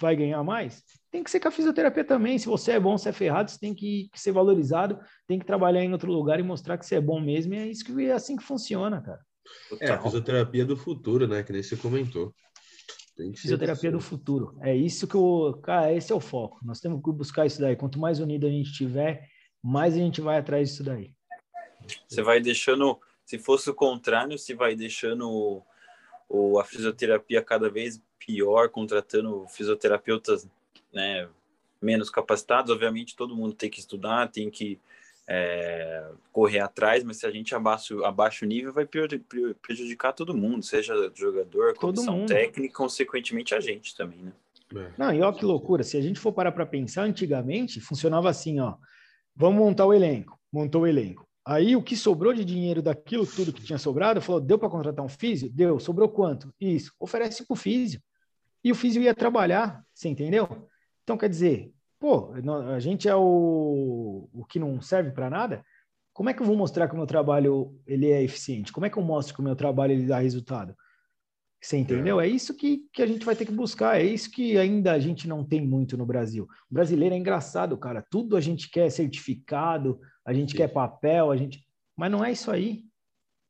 Vai ganhar mais? Tem que ser com a fisioterapia também. Se você é bom, se é ferrado, você tem que, que ser valorizado, tem que trabalhar em outro lugar e mostrar que você é bom mesmo. E é isso que é assim que funciona, cara. É, a fisioterapia do futuro, né? Que nem você comentou. Fisioterapia do futuro. É isso que o. Cara, esse é o foco. Nós temos que buscar isso daí. Quanto mais unido a gente tiver, mais a gente vai atrás disso daí. Você vai deixando, se fosse o contrário, se vai deixando o, o, a fisioterapia cada vez pior, contratando fisioterapeutas né, menos capacitados. Obviamente, todo mundo tem que estudar, tem que é, correr atrás, mas se a gente abaixa, abaixa o nível, vai prejudicar todo mundo, seja jogador, comissão técnica, consequentemente a gente também, né? É. Não, e olha que loucura, se a gente for parar para pensar, antigamente funcionava assim, ó, vamos montar o elenco, montou o elenco. Aí o que sobrou de dinheiro daquilo tudo que tinha sobrado, falou, deu para contratar um físio? Deu, sobrou quanto? Isso, oferece para o físio. E o físio ia trabalhar, você entendeu? Então, quer dizer, pô, a gente é o, o que não serve para nada. Como é que eu vou mostrar que o meu trabalho ele é eficiente? Como é que eu mostro que o meu trabalho ele dá resultado? Você entendeu? É. é isso que, que a gente vai ter que buscar. É isso que ainda a gente não tem muito no Brasil. O brasileiro é engraçado, cara. Tudo a gente quer certificado, a gente Sim. quer papel, a gente. Mas não é isso aí.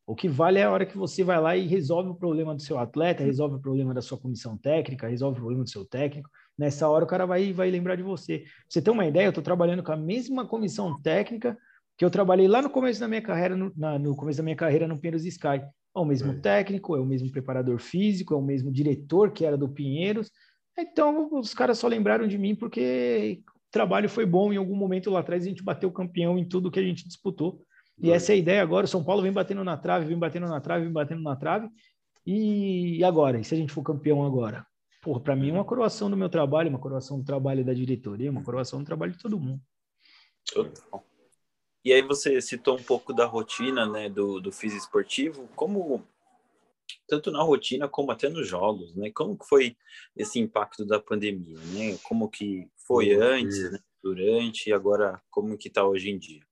O que vale é a hora que você vai lá e resolve o problema do seu atleta, resolve o problema da sua comissão técnica, resolve o problema do seu técnico. Nessa hora o cara vai, vai lembrar de você. Pra você ter uma ideia, eu estou trabalhando com a mesma comissão técnica que eu trabalhei lá no começo da minha carreira, no, na, no começo da minha carreira no Pinheiros Sky. É o mesmo é. técnico, é o mesmo preparador físico, é o mesmo diretor que era do Pinheiros. Então os caras só lembraram de mim porque o trabalho foi bom em algum momento lá atrás a gente bateu campeão em tudo que a gente disputou. E essa é a ideia agora. O São Paulo vem batendo na trave, vem batendo na trave, vem batendo na trave. E agora? E se a gente for campeão agora? Porra, para mim é uma coroação do meu trabalho, uma coroação do trabalho da diretoria, uma coroação do trabalho de todo mundo. Total. E aí você citou um pouco da rotina, né, do, do físico esportivo, como tanto na rotina como até nos jogos, né? Como que foi esse impacto da pandemia, né? Como que foi antes, né? durante e agora como que tá hoje em dia?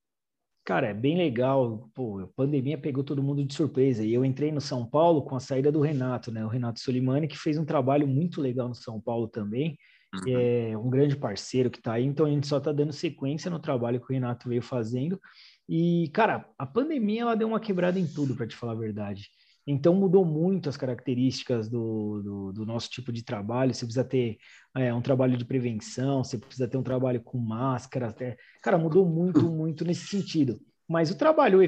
Cara, é bem legal. Pô, a pandemia pegou todo mundo de surpresa. E eu entrei no São Paulo com a saída do Renato, né? O Renato Solimani, que fez um trabalho muito legal no São Paulo também. Uhum. É um grande parceiro que está aí. Então a gente só está dando sequência no trabalho que o Renato veio fazendo. E, cara, a pandemia ela deu uma quebrada em tudo, para te falar a verdade. Então mudou muito as características do, do, do, nosso tipo de trabalho. Você precisa ter é, um trabalho de prevenção, você precisa ter um trabalho com máscara. Até... Cara, mudou muito, (clears throat) muito nesse sentido. Mas o trabalho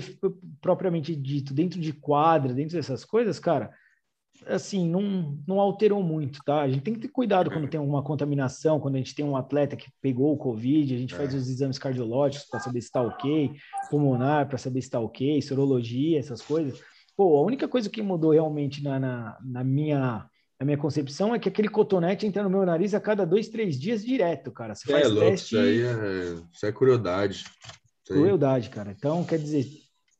propriamente dito, dentro de quadra, dentro dessas coisas, cara, assim, não, não alterou muito, tá? A gente tem que ter cuidado quando tem uma contaminação, quando a gente tem um atleta que pegou o Covid, a gente faz é. os exames cardiológicos para saber se está ok, pulmonar para saber se está ok, sorologia, essas coisas. Pô, a única coisa que mudou realmente na, na, na, minha, na minha concepção é que aquele cotonete entra no meu nariz a cada dois, três dias direto, cara. Você é, faz louco, teste... Isso aí é, isso é crueldade. Crueldade, cara. Então, quer dizer,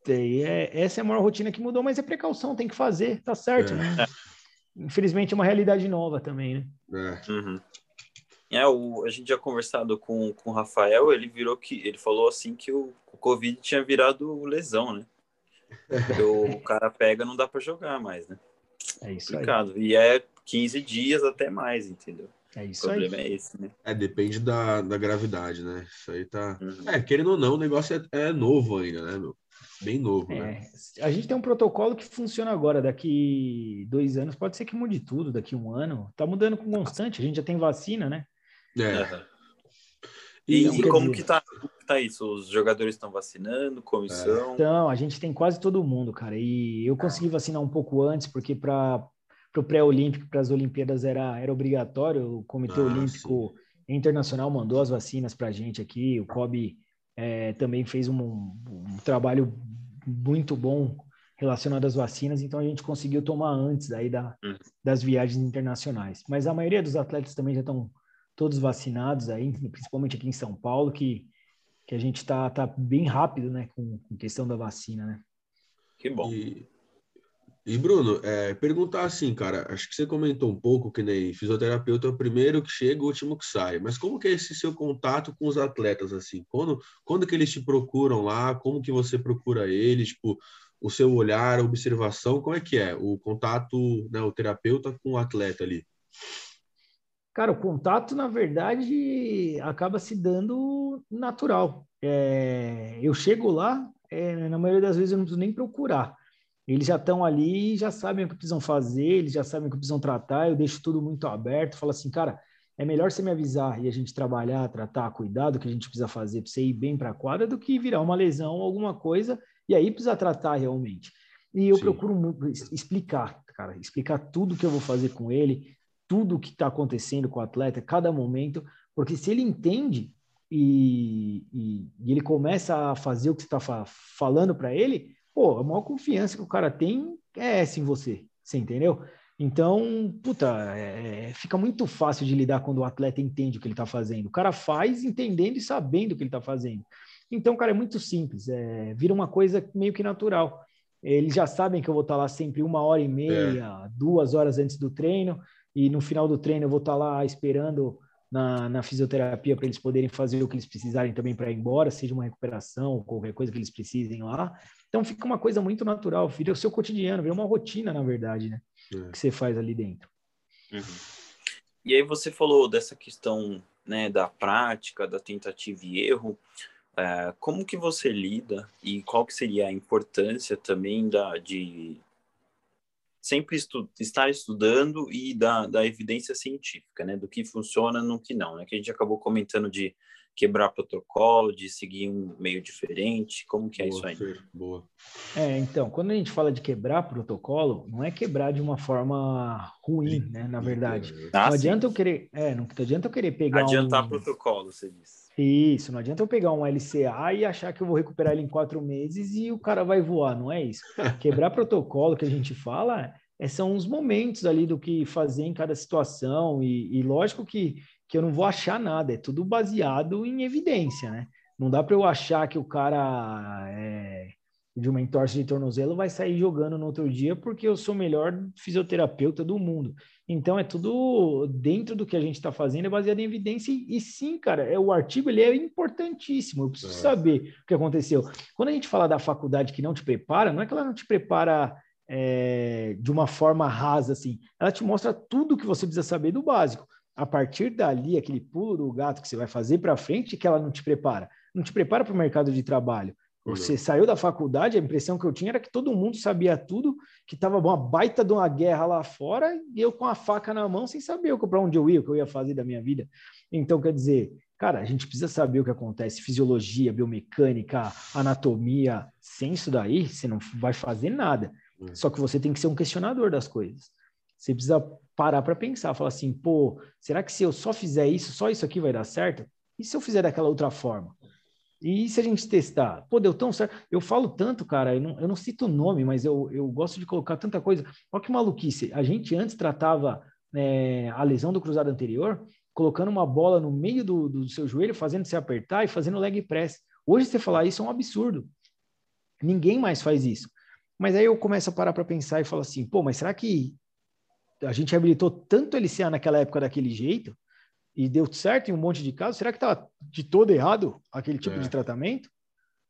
é, essa é a maior rotina que mudou, mas é precaução, tem que fazer, tá certo, é. né? Infelizmente é uma realidade nova também, né? É. Uhum. É, o, a gente já conversado com, com o Rafael, ele virou que ele falou assim que o, o Covid tinha virado lesão, né? O cara pega, não dá para jogar mais, né? É isso Complicado. aí. E é 15 dias até mais, entendeu? É isso o problema aí. é esse, né? É, depende da, da gravidade, né? Isso aí tá. Uhum. É, querendo ou não, o negócio é, é novo ainda, né, meu? Bem novo, né? é, né? A gente tem um protocolo que funciona agora. Daqui dois anos, pode ser que mude tudo, daqui um ano. Tá mudando com constante, a gente já tem vacina, né? É. Uhum. E, e como dizer... que tá, tá isso? Os jogadores estão vacinando, comissão? Então, a gente tem quase todo mundo, cara. E eu consegui vacinar um pouco antes, porque para o pré-olímpico, para as Olimpíadas era, era obrigatório. O Comitê ah, Olímpico sim. Internacional mandou as vacinas para a gente aqui. O COB é, também fez um, um trabalho muito bom relacionado às vacinas, então a gente conseguiu tomar antes aí da, hum. das viagens internacionais. Mas a maioria dos atletas também já estão todos vacinados aí, principalmente aqui em São Paulo, que, que a gente está tá bem rápido, né, com, com questão da vacina, né? Que bom. E, e Bruno, é, perguntar assim, cara, acho que você comentou um pouco que nem fisioterapeuta é o primeiro que chega, o último que sai. Mas como que é esse seu contato com os atletas assim? Quando, quando que eles te procuram lá? Como que você procura eles? Tipo, o seu olhar, a observação, como é que é o contato, né, o terapeuta com o atleta ali? Cara, o contato, na verdade, acaba se dando natural. É, eu chego lá, é, na maioria das vezes eu não preciso nem procurar. Eles já estão ali, já sabem o que precisam fazer, eles já sabem o que precisam tratar. Eu deixo tudo muito aberto, falo assim, cara, é melhor você me avisar e a gente trabalhar, tratar, cuidar do que a gente precisa fazer para você ir bem para a quadra do que virar uma lesão ou alguma coisa E aí precisa tratar realmente. E eu Sim. procuro explicar, cara, explicar tudo que eu vou fazer com ele, tudo que está acontecendo com o atleta, cada momento, porque se ele entende e, e, e ele começa a fazer o que você está fa falando para ele, pô, a maior confiança que o cara tem é essa em você, você entendeu? Então, puta, é, é fica muito fácil de lidar quando o atleta entende o que ele está fazendo. O cara faz entendendo e sabendo o que ele está fazendo. Então, cara, é muito simples, é, vira uma coisa meio que natural. Eles já sabem que eu vou estar tá lá sempre uma hora e meia, é. duas horas antes do treino, e no final do treino eu vou estar tá lá esperando na, na fisioterapia para eles poderem fazer o que eles precisarem também para ir embora, seja uma recuperação ou qualquer coisa que eles precisem lá. Então fica uma coisa muito natural, vira o seu cotidiano, vira uma rotina, na verdade, né? É. Que você faz ali dentro. Uhum. E aí você falou dessa questão né, da prática, da tentativa e erro. É, como que você lida e qual que seria a importância também da, de sempre estu estar estudando e da, da evidência científica, né? Do que funciona no que não, né? Que a gente acabou comentando de quebrar protocolo, de seguir um meio diferente? Como que é boa, isso aí? Fer, boa. É, então, quando a gente fala de quebrar protocolo, não é quebrar de uma forma ruim, né? Na verdade. Ah, não adianta eu querer, é, não, não adianta eu querer pegar Adiantar um... protocolo, você disse. Isso, não adianta eu pegar um LCA e achar que eu vou recuperar ele em quatro meses e o cara vai voar, não é isso. (laughs) Quebrar protocolo que a gente fala é, são os momentos ali do que fazer em cada situação e, e lógico que que eu não vou achar nada, é tudo baseado em evidência, né? Não dá para eu achar que o cara é, de uma entorse de tornozelo vai sair jogando no outro dia porque eu sou o melhor fisioterapeuta do mundo. Então é tudo dentro do que a gente está fazendo, é baseado em evidência. E, e, sim, cara, é, o artigo ele é importantíssimo. Eu preciso é. saber o que aconteceu. Quando a gente fala da faculdade que não te prepara, não é que ela não te prepara é, de uma forma rasa assim. Ela te mostra tudo que você precisa saber do básico a partir dali, aquele pulo do gato que você vai fazer para frente, que ela não te prepara. Não te prepara para o mercado de trabalho. Você uhum. saiu da faculdade, a impressão que eu tinha era que todo mundo sabia tudo, que estava uma baita de uma guerra lá fora, e eu com a faca na mão, sem saber para onde eu ia, o que eu ia fazer da minha vida. Então, quer dizer, cara, a gente precisa saber o que acontece, fisiologia, biomecânica, anatomia. Sem isso daí, você não vai fazer nada. Uhum. Só que você tem que ser um questionador das coisas. Você precisa parar para pensar, falar assim, pô, será que se eu só fizer isso, só isso aqui vai dar certo? E se eu fizer daquela outra forma? E se a gente testar? Pô, deu tão certo. Eu falo tanto, cara, eu não, eu não cito o nome, mas eu, eu gosto de colocar tanta coisa. Olha que maluquice. A gente antes tratava é, a lesão do cruzado anterior colocando uma bola no meio do, do seu joelho, fazendo você apertar e fazendo leg press. Hoje, você falar isso é um absurdo. Ninguém mais faz isso. Mas aí eu começo a parar para pensar e falo assim, pô, mas será que a gente habilitou tanto LCA naquela época daquele jeito e deu certo em um monte de casos, será que estava de todo errado aquele tipo é. de tratamento?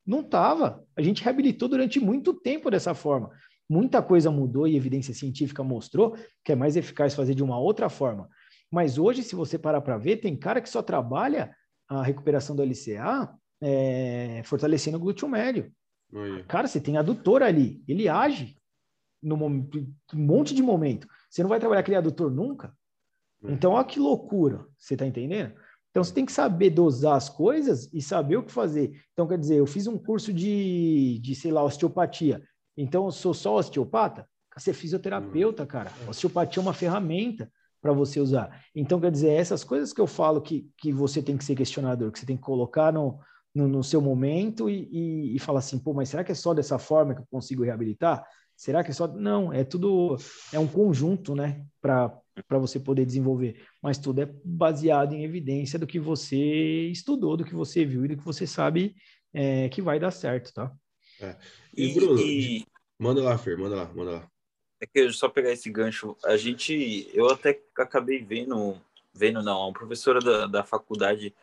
Não estava. A gente reabilitou durante muito tempo dessa forma. Muita coisa mudou e evidência científica mostrou que é mais eficaz fazer de uma outra forma. Mas hoje, se você parar para ver, tem cara que só trabalha a recuperação do LCA é, fortalecendo o glúteo médio. Oi. Cara, você tem adutor ali, ele age no um monte de momento. Você não vai trabalhar aquele adutor nunca. Uhum. Então, olha que loucura. Você está entendendo? Então, você tem que saber dosar as coisas e saber o que fazer. Então, quer dizer, eu fiz um curso de, de sei lá, osteopatia. Então, eu sou só osteopata? Você é fisioterapeuta, cara. Uhum. Osteopatia é uma ferramenta para você usar. Então, quer dizer, essas coisas que eu falo que, que você tem que ser questionador, que você tem que colocar no, no, no seu momento e, e, e falar assim, pô, mas será que é só dessa forma que eu consigo reabilitar? Será que é só. Não, é tudo. É um conjunto, né? Para você poder desenvolver. Mas tudo é baseado em evidência do que você estudou, do que você viu e do que você sabe é, que vai dar certo, tá? É. E, Bruno, e... manda lá, Fer, manda lá, manda lá. É que eu só pegar esse gancho, a gente, eu até acabei vendo, vendo não, a professora da, da faculdade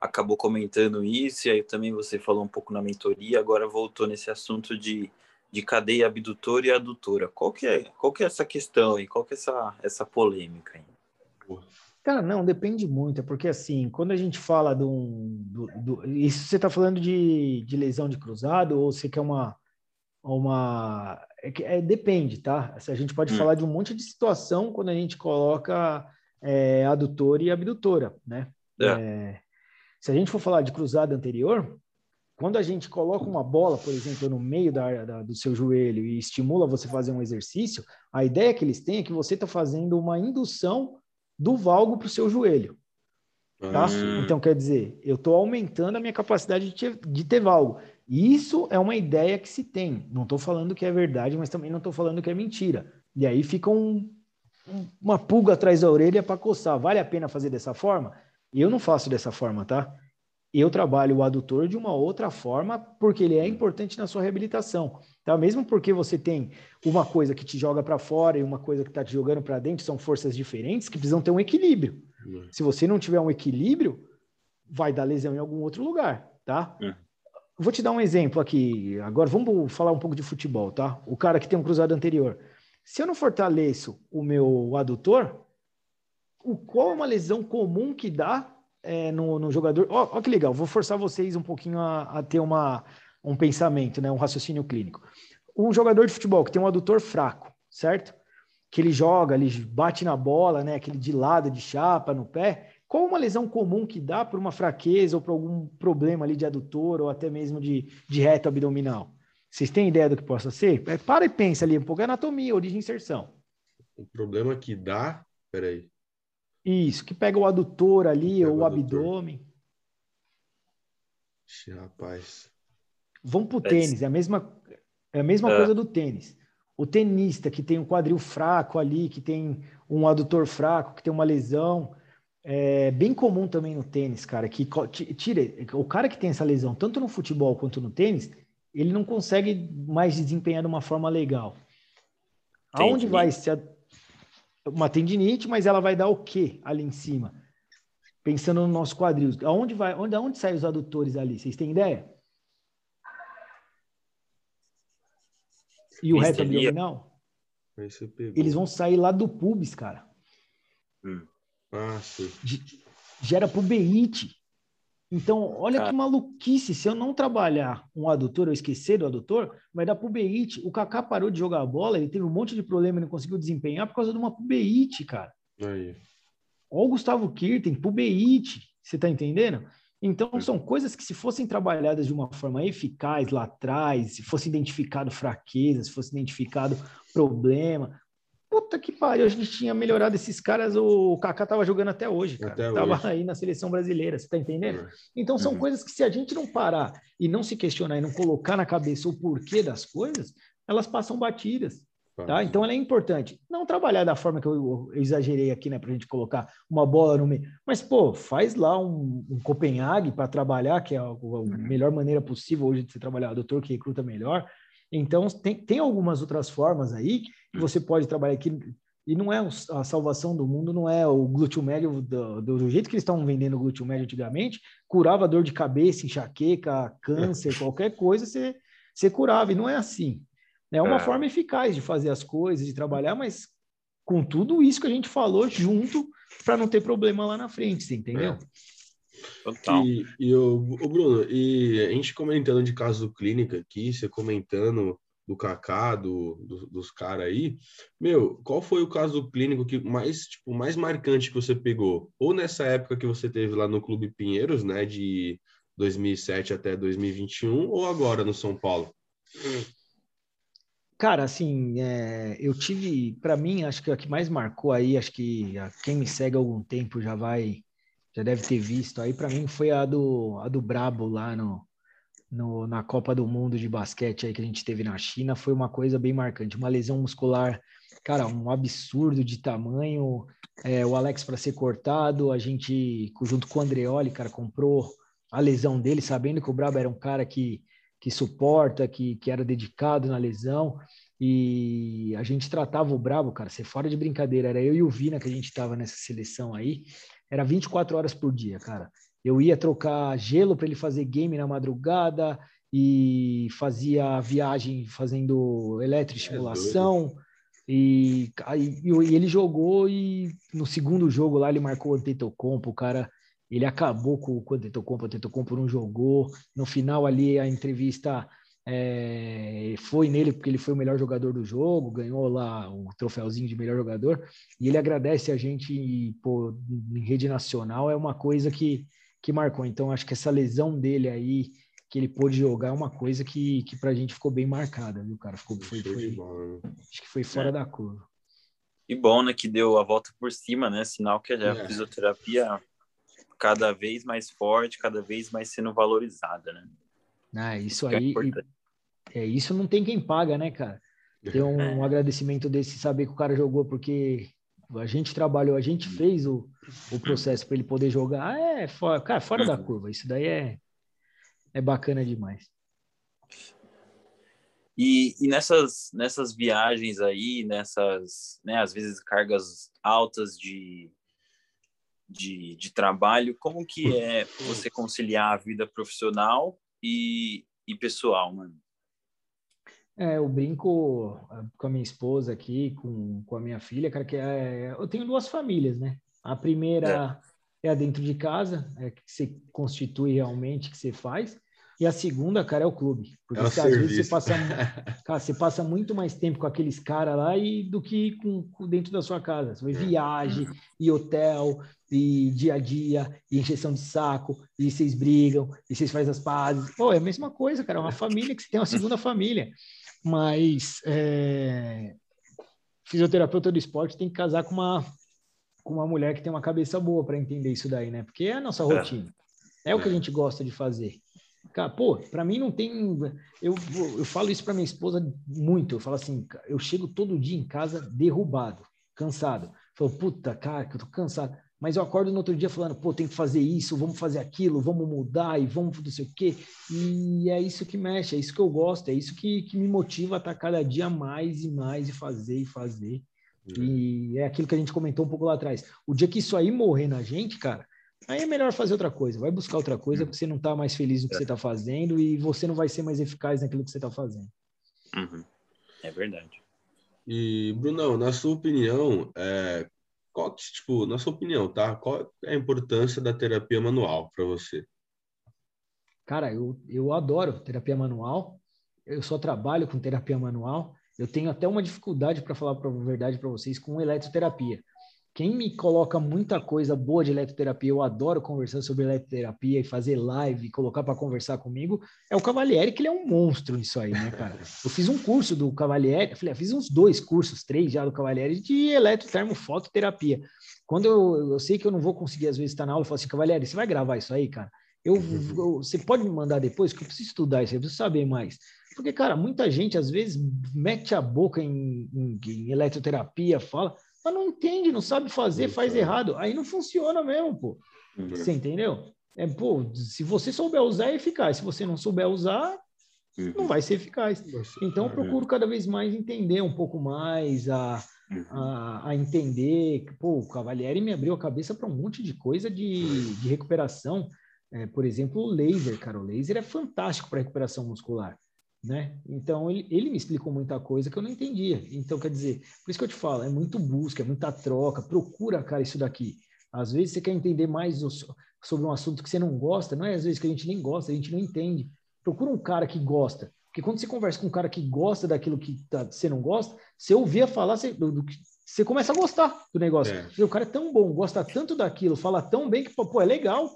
acabou comentando isso, e aí também você falou um pouco na mentoria, agora voltou nesse assunto de de cadeia abdutora e adutora. Qual que é, qual que é essa questão e qual que é essa, essa polêmica aí? Cara, não, depende muito, é porque assim, quando a gente fala de um. Do, do, isso você está falando de, de lesão de cruzado ou você quer uma. uma é, é, depende, tá? A gente pode hum. falar de um monte de situação quando a gente coloca é, adutora e abdutora, né? É. É, se a gente for falar de cruzado anterior, quando a gente coloca uma bola, por exemplo, no meio da, da, do seu joelho e estimula você fazer um exercício, a ideia que eles têm é que você está fazendo uma indução do valgo para o seu joelho. Tá? Hum. Então, quer dizer, eu estou aumentando a minha capacidade de ter, de ter valgo. Isso é uma ideia que se tem. Não estou falando que é verdade, mas também não estou falando que é mentira. E aí fica um, um, uma pulga atrás da orelha para coçar. Vale a pena fazer dessa forma? Eu não faço dessa forma, tá? Eu trabalho o adutor de uma outra forma, porque ele é importante na sua reabilitação. Tá? Mesmo porque você tem uma coisa que te joga para fora e uma coisa que está te jogando para dentro, são forças diferentes que precisam ter um equilíbrio. Uhum. Se você não tiver um equilíbrio, vai dar lesão em algum outro lugar, tá? Uhum. Vou te dar um exemplo aqui. Agora vamos falar um pouco de futebol, tá? O cara que tem um cruzado anterior. Se eu não fortaleço o meu adutor, o qual é uma lesão comum que dá é, no, no, jogador. Ó, que legal, vou forçar vocês um pouquinho a, a, ter uma, um pensamento, né, um raciocínio clínico. Um jogador de futebol que tem um adutor fraco, certo? Que ele joga, ele bate na bola, né, aquele de lado, de chapa no pé. Qual uma lesão comum que dá por uma fraqueza ou por algum problema ali de adutor ou até mesmo de, de reto abdominal? Vocês têm ideia do que possa ser? É, para e pensa ali um pouco. Anatomia, origem e inserção. O problema que dá. Peraí. Isso, que pega o adutor ali, ou o abdômen. Rapaz. Vamos pro tênis, é a mesma, é a mesma é. coisa do tênis. O tenista que tem um quadril fraco ali, que tem um adutor fraco, que tem uma lesão, é bem comum também no tênis, cara, que tira o cara que tem essa lesão, tanto no futebol quanto no tênis, ele não consegue mais desempenhar de uma forma legal. Entendi. Aonde vai se uma tendinite, mas ela vai dar o quê ali em cima? Pensando no nosso quadril. Aonde vai, onde, aonde saem os adutores ali? Vocês têm ideia? E o reto abdominal? Eles vão sair lá do pubis, cara. Hum. Ah, sim. Gera pubeite. Então, olha Cara. que maluquice. Se eu não trabalhar um adutor, eu esquecer do adutor, vai dar pubeite. O Kaká parou de jogar a bola, ele teve um monte de problema e não conseguiu desempenhar por causa de uma pubeite, cara. Aí. Olha o Gustavo Kirten, pubeite. Você tá entendendo? Então, são coisas que, se fossem trabalhadas de uma forma eficaz lá atrás, se fosse identificado fraqueza, se fosse identificado problema, Puta que pariu, a gente tinha melhorado esses caras, o Kaká tava jogando até hoje, cara. Até tava hoje. aí na seleção brasileira, você tá entendendo? É. Então são uhum. coisas que se a gente não parar e não se questionar e não colocar na cabeça o porquê das coisas, elas passam batidas. Tá? Então ela é importante. Não trabalhar da forma que eu, eu exagerei aqui, né, para a gente colocar uma bola no meio. Mas, pô, faz lá um, um Copenhague para trabalhar, que é a, a, melhor maneira possível hoje de você trabalhar, o doutor que recruta melhor. Então, tem, tem algumas outras formas aí que você pode trabalhar aqui. E não é a salvação do mundo, não é o glúteo médio do, do jeito que eles estavam vendendo o glúteo médio antigamente, curava dor de cabeça, enxaqueca, câncer, qualquer coisa, você, você curava. E não é assim. É uma é. forma eficaz de fazer as coisas, de trabalhar, mas com tudo isso que a gente falou junto para não ter problema lá na frente, você entendeu? É. Total. E, e o, o, Bruno, e a gente comentando de caso clínica aqui, você comentando do Kaká, do, do dos caras aí, meu, qual foi o caso clínico que mais, tipo, mais marcante que você pegou? Ou nessa época que você teve lá no Clube Pinheiros, né, de 2007 até 2021, ou agora no São Paulo? Cara, assim, é, eu tive, para mim, acho que a que mais marcou aí, acho que quem me segue há algum tempo já vai já deve ter visto. Aí, para mim foi a do, a do Brabo lá no, no, na Copa do Mundo de basquete aí que a gente teve na China, foi uma coisa bem marcante, uma lesão muscular, cara, um absurdo de tamanho, é, o Alex para ser cortado, a gente, junto com o Andreoli, cara, comprou a lesão dele, sabendo que o Brabo era um cara que, que suporta, que, que era dedicado na lesão, e a gente tratava o Brabo, cara, ser fora de brincadeira, era eu e o Vina que a gente estava nessa seleção aí, era 24 horas por dia, cara. Eu ia trocar gelo para ele fazer game na madrugada e fazia viagem fazendo eletroestimulação. É e, e, e, ele jogou e no segundo jogo lá ele marcou o Antetokounmpo, o cara, ele acabou com, com o Antetokounmpo, o Antetokounmpo não jogou. No final ali a entrevista é, foi nele porque ele foi o melhor jogador do jogo, ganhou lá o troféuzinho de melhor jogador, e ele agradece a gente pô, em rede nacional, é uma coisa que, que marcou. Então, acho que essa lesão dele aí, que ele pôde jogar é uma coisa que, que pra gente ficou bem marcada, viu, cara? Ficou, foi, foi, acho que foi fora é. da curva. E bom, né, que deu a volta por cima, né? Sinal que a é. fisioterapia cada vez mais forte, cada vez mais sendo valorizada, né? Ah, isso, isso é aí. É, é, isso não tem quem paga, né, cara? Ter um, é. um, agradecimento desse, saber que o cara jogou porque a gente trabalhou, a gente fez o, o processo para ele poder jogar. É, fora, cara, fora da curva. Isso daí é, é bacana demais. E, e, nessas, nessas viagens aí, nessas, né, às vezes cargas altas de, de, de trabalho, como que é você conciliar a vida profissional e, e pessoal, mano? É, eu brinco ah, com a minha esposa aqui, com, com a minha filha, cara, que é, eu tenho duas famílias, né? A primeira é, é a dentro de casa, é que você constitui realmente, que você faz. E a segunda, cara, é o clube. Porque é às vezes você passa, (laughs) cara, você passa muito mais tempo com aqueles caras lá e, do que com, com, dentro da sua casa. Você é. viagem, e hotel, e dia a dia, e encheção de saco, e vocês brigam, e vocês fazem as pazes. Pô, é a mesma coisa, cara. É uma família que você tem uma segunda família. Mas é... fisioterapeuta do esporte tem que casar com uma, com uma mulher que tem uma cabeça boa para entender isso daí, né? Porque é a nossa é. rotina. É, é o que a gente gosta de fazer. Cara, pô, para mim não tem. Eu, eu falo isso para minha esposa muito. Eu falo assim, eu chego todo dia em casa derrubado, cansado. Falo, puta, cara, que eu tô cansado. Mas eu acordo no outro dia falando, pô, tem que fazer isso, vamos fazer aquilo, vamos mudar e vamos não sei o quê. E é isso que mexe, é isso que eu gosto, é isso que, que me motiva a estar cada dia mais e mais e fazer e fazer. Uhum. E é aquilo que a gente comentou um pouco lá atrás. O dia que isso aí morrer na gente, cara, Aí é melhor fazer outra coisa, vai buscar outra coisa, uhum. porque você não está mais feliz no que é. você está fazendo e você não vai ser mais eficaz naquilo que você está fazendo. Uhum. É verdade. E, Brunão, na sua opinião, é, qual, tipo, na sua opinião, tá? Qual é a importância da terapia manual para você? Cara, eu, eu adoro terapia manual. Eu só trabalho com terapia manual. Eu tenho até uma dificuldade para falar a verdade para vocês com eletroterapia. Quem me coloca muita coisa boa de eletroterapia, eu adoro conversar sobre eletroterapia e fazer live, e colocar para conversar comigo, é o Cavalieri, que ele é um monstro nisso aí, né, cara? Eu fiz um curso do Cavalieri, eu falei, eu ah, fiz uns dois cursos, três já do Cavalieri de eletrotermofototerapia. Quando eu, eu sei que eu não vou conseguir, às vezes, estar na aula, eu falo assim, Cavalieri, você vai gravar isso aí, cara? Eu, eu, você pode me mandar depois, que eu preciso estudar isso, eu preciso saber mais. Porque, cara, muita gente, às vezes, mete a boca em, em, em eletroterapia, fala mas não entende, não sabe fazer, faz errado. Aí não funciona mesmo, pô. Uhum. Você entendeu? É, pô, se você souber usar, é eficaz. Se você não souber usar, uhum. não vai ser eficaz. Então, eu procuro cada vez mais entender um pouco mais, a, uhum. a, a, entender. Pô, o Cavalieri me abriu a cabeça para um monte de coisa de, de recuperação. É, por exemplo, o laser, cara. O laser é fantástico para recuperação muscular né? Então ele, ele me explicou muita coisa que eu não entendia. Então quer dizer, por isso que eu te falo, é muito busca, é muita troca, procura, cara, isso daqui. Às vezes você quer entender mais sobre um assunto que você não gosta, não é às vezes que a gente nem gosta, a gente não entende. Procura um cara que gosta, porque quando você conversa com um cara que gosta daquilo que tá, você não gosta, você ouvia falar, você, do, do, você começa a gostar do negócio. É. O cara é tão bom, gosta tanto daquilo, fala tão bem que, pô, é legal.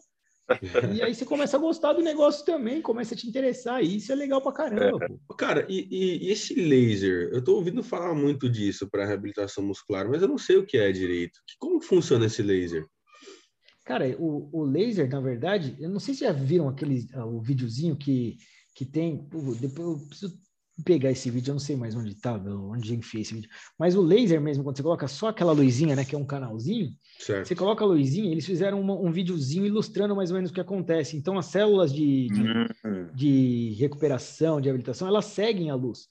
E aí você começa a gostar do negócio também, começa a te interessar, e isso é legal pra caramba. Pô. Cara, e, e, e, esse laser? Eu tô ouvindo falar muito disso para reabilitação muscular, mas eu não sei o que é direito. Como funciona esse laser? Cara, o, o laser, na verdade, eu não sei se já viram aquele uh, o videozinho que, que tem. Depois eu preciso pegar esse vídeo, eu não sei mais onde tá, onde enfiei esse vídeo. Mas o laser mesmo, quando você coloca só aquela luzinha, né, que é um canalzinho, certo. você coloca a luzinha, eles fizeram uma, um videozinho ilustrando mais ou menos o que acontece. Então, as células de, de, uhum. de recuperação, de habilitação, elas seguem a luz.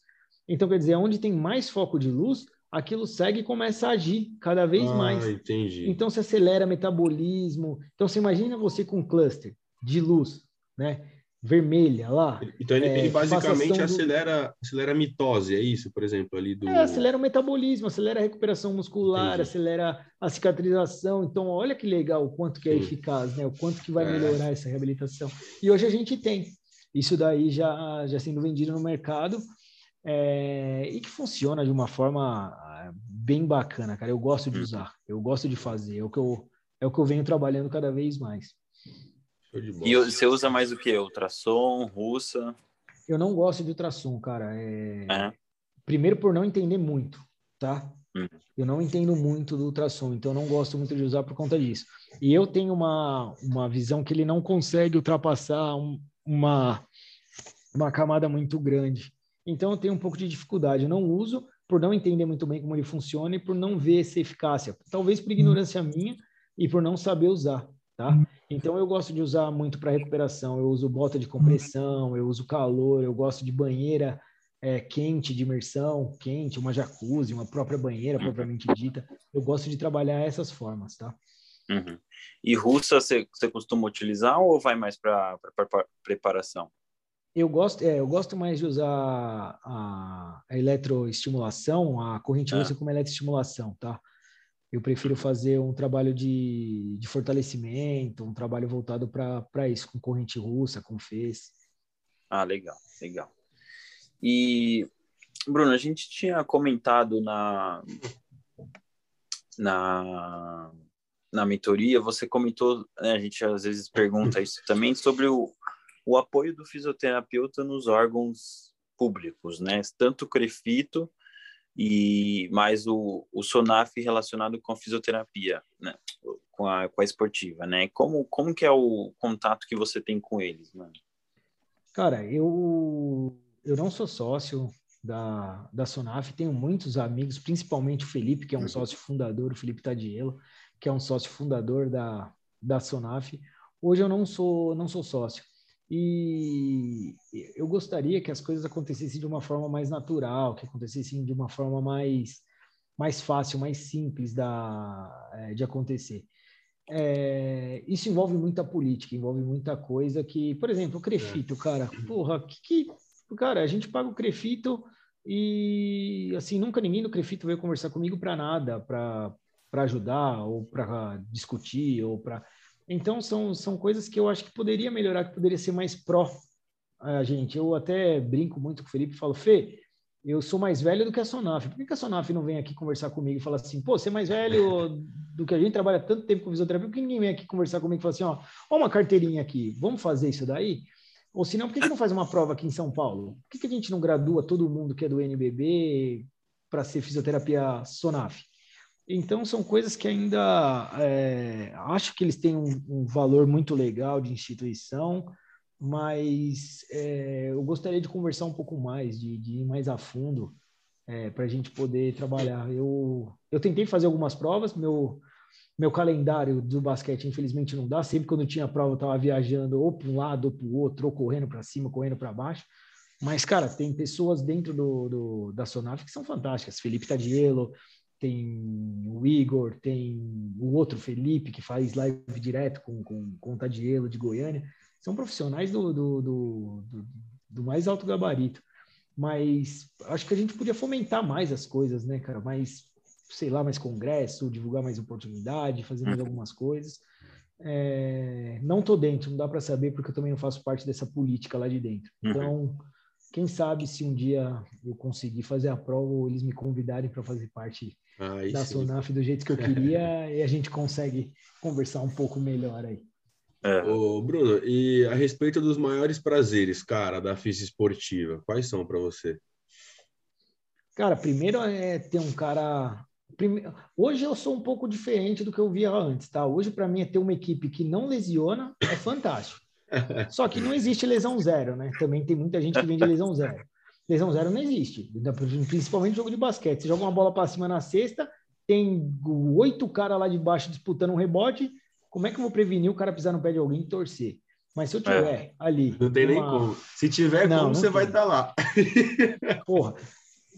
Então, quer dizer, onde tem mais foco de luz, aquilo segue e começa a agir cada vez ah, mais. Entendi. Então, se acelera metabolismo. Então, você imagina você com um cluster de luz, né? Vermelha lá. Então ele, é, ele basicamente acelera, do... acelera a mitose, é isso, por exemplo, ali do. É, acelera o metabolismo, acelera a recuperação muscular, Entendi. acelera a cicatrização. Então, olha que legal o quanto que é Sim. eficaz, né? O quanto que vai é. melhorar essa reabilitação. E hoje a gente tem isso daí já, já sendo vendido no mercado. É, e que funciona de uma forma ah, bem bacana, cara. Eu gosto de hum. usar, eu gosto de fazer, é o que eu, é o que eu venho trabalhando cada vez mais. E você usa mais o que? Ultrassom, russa? Eu não gosto de ultrassom, cara. É... é. Primeiro por não entender muito, tá? Hum. Eu não entendo muito do ultrassom, então eu não gosto muito de usar por conta disso. E eu tenho uma, uma visão que ele não consegue ultrapassar um, uma, uma camada muito grande. Então eu tenho um pouco de dificuldade. Eu não uso por não entender muito bem como ele funciona e por não ver essa eficácia. Talvez por ignorância minha e por não saber usar, tá? Então eu gosto de usar muito para recuperação. Eu uso bota de compressão, eu uso calor, eu gosto de banheira é, quente, de imersão quente, uma jacuzzi, uma própria banheira propriamente dita. Eu gosto de trabalhar essas formas, tá? Uhum. E russa você, costuma utilizar ou vai mais para preparação? Eu gosto, é, eu gosto mais de usar a, a eletroestimulação, a corrente russa como eletroestimulação, tá? Eu prefiro fazer um trabalho de, de fortalecimento, um trabalho voltado para isso, com corrente russa, com fez. Ah, legal, legal. E, Bruno, a gente tinha comentado na, na, na mentoria, você comentou, né, a gente às vezes pergunta isso também, sobre o, o apoio do fisioterapeuta nos órgãos públicos, né? Tanto o CREFITO e mais o, o SONAF relacionado com a fisioterapia, né? Com a, com a esportiva, né? Como, como que é o contato que você tem com eles, mano? Cara, eu eu não sou sócio da, da Sonaf, tenho muitos amigos, principalmente o Felipe, que é um uhum. sócio fundador, o Felipe Tadielo, que é um sócio fundador da, da Sonaf. Hoje eu não sou, não sou sócio. E eu gostaria que as coisas acontecessem de uma forma mais natural, que acontecessem de uma forma mais, mais fácil, mais simples da, é, de acontecer. É, isso envolve muita política, envolve muita coisa que, por exemplo, o Crefito, cara, porra, que, que Cara, a gente paga o Crefito e, assim, nunca ninguém do Crefito veio conversar comigo para nada, para ajudar ou para discutir ou para... Então, são, são coisas que eu acho que poderia melhorar, que poderia ser mais pró a gente. Eu até brinco muito com o Felipe e falo, Fê, eu sou mais velho do que a Sonaf. Por que, a Sonaf não vem aqui conversar comigo e fala assim, pô, você é mais velho do que a gente, trabalha tanto tempo com fisioterapia, por que ninguém vem aqui conversar comigo e fala assim, ó, ó uma carteirinha aqui, vamos fazer isso daí? Ou se não, por que, que não faz uma prova aqui em São Paulo? Por que, que a gente não gradua todo mundo que é do NBB para ser fisioterapia SONAF? Então, são coisas que ainda é, acho que eles têm um, um, valor muito legal de instituição, mas é, eu gostaria de conversar um pouco mais, de, de ir mais a fundo é, para a gente poder trabalhar. Eu, eu tentei fazer algumas provas, meu, meu calendário do basquete, infelizmente, não dá. Sempre quando tinha prova, eu estava viajando ou para um lado ou para o outro, ou correndo para cima, correndo para baixo. Mas, cara, tem pessoas dentro do, do, da Sonaf que são fantásticas. Felipe Tadielo, tem o Igor, tem o outro Felipe, que faz live direto com, com, com o Tadielo de Goiânia. São profissionais do, do, do, do, do mais alto gabarito. Mas acho que a gente podia fomentar mais as coisas, né, cara? Mais sei lá, mais congresso, divulgar mais oportunidade, fazer mais uhum. algumas coisas. É, não tô dentro, não dá para saber porque eu também não faço parte dessa política lá de dentro. Uhum. Quem sabe se um dia eu conseguir fazer a prova ou eles me convidarem para fazer parte ah, da Sonaf do jeito que eu queria (laughs) e a gente consegue conversar um pouco melhor aí. É. Ô, Bruno, e a respeito dos maiores prazeres, cara, da física esportiva, quais são para você? Cara, primeiro é ter um cara Hoje eu sou um pouco diferente do que eu via antes, tá? Hoje, para mim, é ter uma equipe que não lesiona é fantástico. (laughs) Só que não existe lesão zero, né? Também tem muita gente que vem de lesão zero. Lesão zero não existe, principalmente jogo de basquete. Você joga uma bola para cima na cesta, tem oito caras lá de baixo disputando um rebote. Como é que eu vou prevenir o cara pisar no pé de alguém e torcer? Mas se eu tiver é, ali. Não tem uma... nem como. Se tiver não, como, não você tem. vai estar tá lá. (laughs) Porra,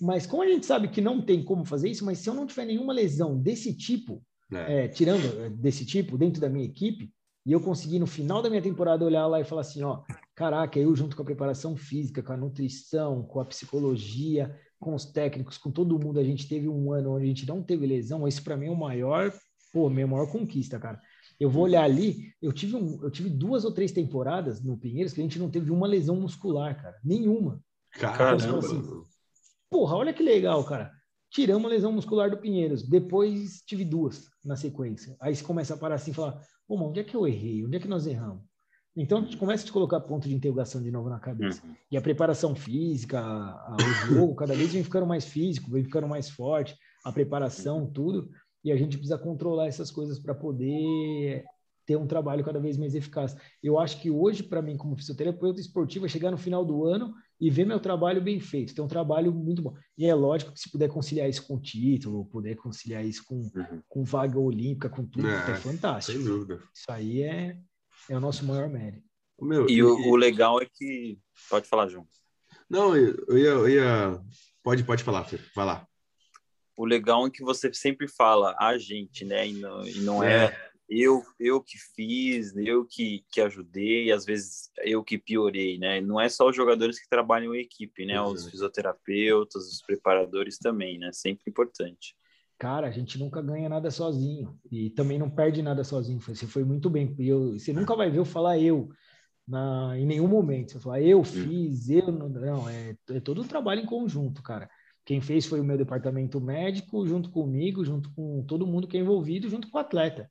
mas como a gente sabe que não tem como fazer isso, mas se eu não tiver nenhuma lesão desse tipo, é. É, tirando é, desse tipo, dentro da minha equipe, e eu conseguir no final da minha temporada olhar lá e falar assim, ó, caraca, eu junto com a preparação física, com a nutrição, com a psicologia, com os técnicos, com todo mundo, a gente teve um ano onde a gente não teve lesão, isso para mim é o maior, pô, minha maior conquista, cara. Eu vou olhar ali, eu tive, um, eu tive duas ou três temporadas no Pinheiros que a gente não teve uma lesão muscular, cara, nenhuma. Caramba. Então, assim, Porra, olha que legal, cara. Tiramos a lesão muscular do Pinheiros. Depois tive duas na sequência. Aí você começa a parar assim e falar: Pô, mas onde é que eu errei? Onde é que nós erramos? Então, a gente começa a te colocar ponto de interrogação de novo na cabeça. Uhum. E a preparação física, a, o jogo, cada vez vem ficando mais físico, vem ficando mais forte, a preparação, uhum. tudo. E a gente precisa controlar essas coisas para poder ter um trabalho cada vez mais eficaz. Eu acho que hoje, para mim, como fisioterapeuta esportivo, é chegar no final do ano e ver meu trabalho bem feito. Ter um trabalho muito bom. E é lógico que se puder conciliar isso com título, puder conciliar isso com, uhum. com vaga olímpica, com tudo, é, é fantástico. Sem dúvida. Isso aí é, é o nosso maior mérito. Meu, e, e o, o, legal é que. Pode falar, João. Não, eu ia. Eu ia... Pode, pode falar, Fê. Vai lá. O legal é que você sempre fala a gente, né? E não, e não é. Eu eu que fiz, eu que, que ajudei, às vezes eu que piorei, né? Não é só os jogadores que trabalham em equipe, né? Uhum. Os fisioterapeutas, os preparadores também, né? Sempre importante. Cara, a gente nunca ganha nada sozinho e também não perde nada sozinho. Você foi muito bem. Eu, você nunca vai ver eu falar eu na, em nenhum momento. Você falar eu hum. fiz, eu não, não é, é todo um trabalho em conjunto, cara. Quem fez foi o meu departamento médico, junto comigo, junto com todo mundo que é envolvido, junto com o atleta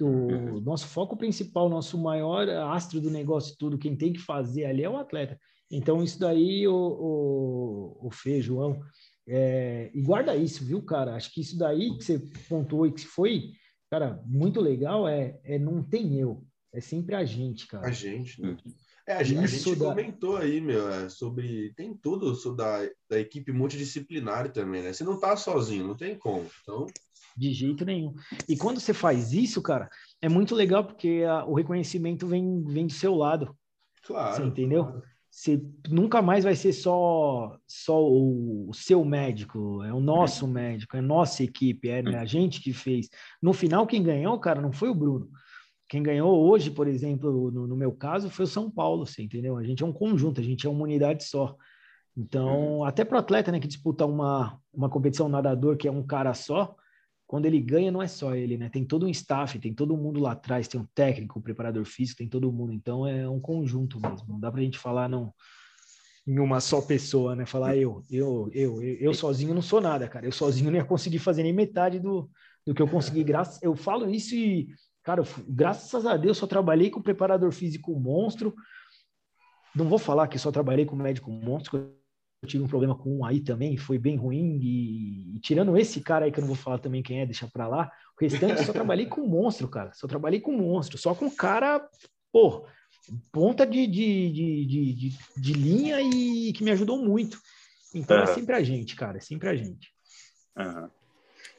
o uhum. nosso foco principal, nosso maior astro do negócio, tudo, quem tem que fazer ali é o atleta. Então, isso daí, o, o, o Fê, João, é, e guarda isso, viu, cara? Acho que isso daí que você pontuou e que foi, cara, muito legal é, é não tem eu, é sempre a gente, cara. A gente, né? É, a, gente, a gente da... comentou aí, meu, é, sobre. Tem tudo sobre da, da equipe multidisciplinar também, né? Você não tá sozinho, não tem como. Então. De jeito nenhum. E quando você faz isso, cara, é muito legal porque a, o reconhecimento vem, vem do seu lado. Claro. Você entendeu? Claro. Você nunca mais vai ser só, só o, o seu médico, é o nosso médico, é a nossa equipe, é a gente que fez. No final, quem ganhou, cara, não foi o Bruno. Quem ganhou hoje, por exemplo, no, no meu caso, foi o São Paulo, você entendeu? A gente é um conjunto, a gente é uma unidade só. Então, uhum. até para o atleta né, que disputa uma, uma competição nadador, que é um cara só, quando ele ganha, não é só ele, né? Tem todo um staff, tem todo mundo lá atrás, tem um técnico, um preparador físico, tem todo mundo. Então é um conjunto mesmo. Não dá pra gente falar não, em uma só pessoa, né? Falar eu, eu, eu, eu, eu sozinho não sou nada, cara. Eu sozinho não ia conseguir fazer nem metade do, do que eu consegui. Graças, eu falo isso e, cara, graças a Deus só trabalhei com preparador físico monstro. Não vou falar que só trabalhei com médico monstro, eu tive um problema com um aí também, foi bem ruim. E, e, tirando esse cara aí, que eu não vou falar também quem é, deixa pra lá, o restante só trabalhei com monstro, cara. Só trabalhei com monstro, só com cara, pô, ponta de, de, de, de, de linha e que me ajudou muito. Então uhum. é sempre a gente, cara, é sempre a gente. Uhum.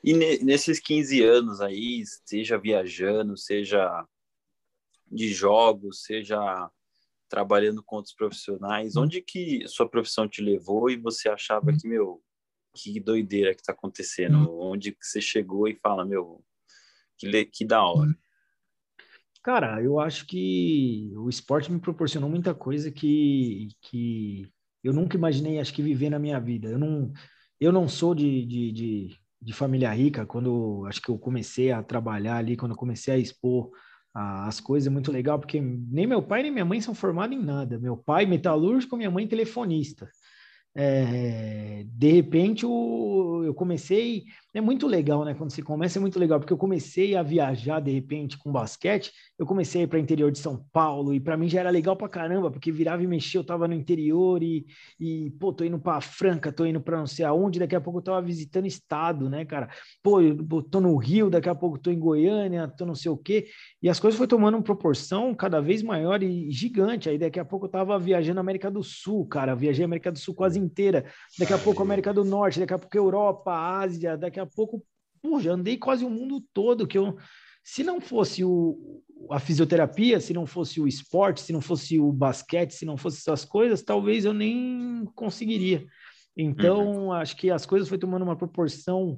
E ne, nesses 15 anos aí, seja viajando, seja de jogos, seja trabalhando com outros profissionais, onde que sua profissão te levou e você achava que, meu, que doideira que tá acontecendo? Uhum. Onde que você chegou e fala, meu, que, que da hora? Cara, eu acho que o esporte me proporcionou muita coisa que, que eu nunca imaginei, acho que, viver na minha vida. Eu não, eu não sou de, de, de, de família rica. Quando acho que eu comecei a trabalhar ali, quando eu comecei a expor as coisas, é muito legal, porque nem meu pai nem minha mãe são formados em nada. Meu pai metalúrgico, minha mãe telefonista. É, de repente o, eu comecei, é muito legal, né? Quando você começa é muito legal, porque eu comecei a viajar de repente com basquete, eu comecei para o interior de São Paulo e para mim já era legal para caramba, porque virava e mexia, eu tava no interior e, e pô, tô indo para Franca, tô indo para não sei aonde, daqui a pouco eu tava visitando estado, né, cara? Pô, eu tô no Rio, daqui a pouco tô em Goiânia, tô não sei o quê, e as coisas foi tomando uma proporção cada vez maior e gigante. Aí daqui a pouco eu tava viajando América do Sul, cara, viajei América do Sul quase inteira, daqui a pouco América do Norte, daqui a pouco Europa, Ásia, daqui a pouco, já andei quase o mundo todo, que eu, se não fosse o, a fisioterapia, se não fosse o esporte, se não fosse o basquete, se não fosse essas coisas, talvez eu nem conseguiria. Então, uhum. acho que as coisas foi tomando uma proporção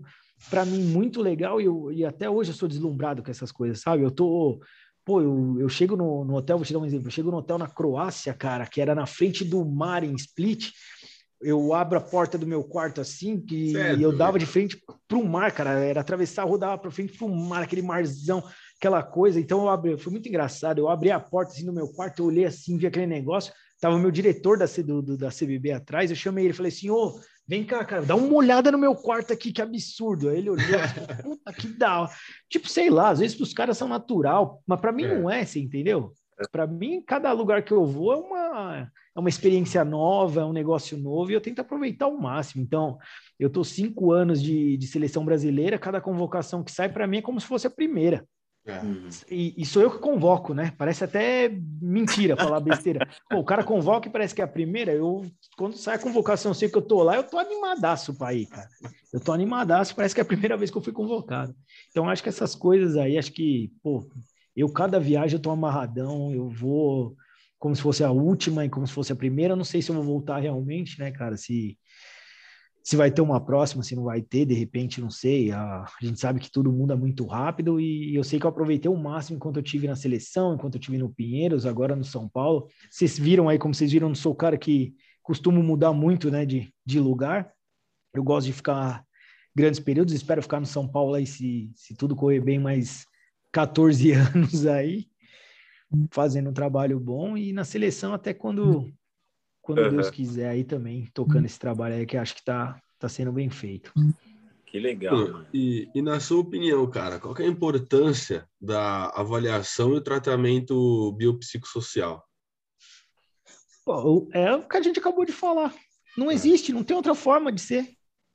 para mim muito legal e, eu, e até hoje eu sou deslumbrado com essas coisas, sabe? Eu tô Pô, eu, eu chego no, no, hotel, vou te dar um exemplo. Eu chego no hotel na Croácia, cara, que era na frente do mar em Split eu abro a porta do meu quarto assim, que certo, eu dava de frente para o mar, cara. Era atravessar, rodava para frente para o mar, aquele marzão, aquela coisa. Então eu abri, foi muito engraçado. Eu abri a porta assim no meu quarto, eu olhei assim, vi aquele negócio. Tava o meu diretor da, do, do, da CBB atrás. Eu chamei ele, falei assim: ô, vem cá, cara, dá uma olhada no meu quarto aqui, que absurdo. Aí ele olhou, (laughs) puta que dá. Tipo, sei lá, às vezes os caras são natural, mas para mim é. não é, você entendeu? Para mim, cada lugar que eu vou é uma, é uma experiência nova, é um negócio novo e eu tento aproveitar ao máximo. Então, eu tô cinco anos de, de seleção brasileira, cada convocação que sai para mim é como se fosse a primeira. É. E, e, sou eu que convoco, né? Parece até mentira falar besteira. (laughs) Pô, o cara convoca e parece que é a primeira. Eu, quando sai a convocação, eu sei que eu tô lá, eu tô animadaço para ir, cara. Eu tô animadaço, parece que é a primeira vez que eu fui convocado. Então, acho que essas coisas aí, acho que, pô, eu, cada viagem, eu tô amarradão, eu vou como se fosse a última e como se fosse a primeira. Não sei se eu vou voltar realmente, né, cara? Se se vai ter uma próxima, se não vai ter, de repente, não sei. A, a, gente sabe que tudo muda muito rápido e eu sei que eu aproveitei o máximo enquanto eu tive na seleção, enquanto eu tive no Pinheiros, agora no São Paulo. Vocês viram aí, como vocês viram, não sou o cara que costumo mudar muito, né, de, de lugar. Eu gosto de ficar grandes períodos, espero ficar no São Paulo aí se, se tudo correr bem mais 14 (laughs) anos aí, fazendo um trabalho bom e na seleção até quando quando uhum. Deus quiser aí também, tocando esse trabalho aí que acho que tá, tá sendo bem feito. Que legal. E, e, na sua opinião, cara, qual é a importância da avaliação e o tratamento biopsicossocial? Pô, é o que a gente acabou de falar. Não é. existe, não tem outra forma de ser.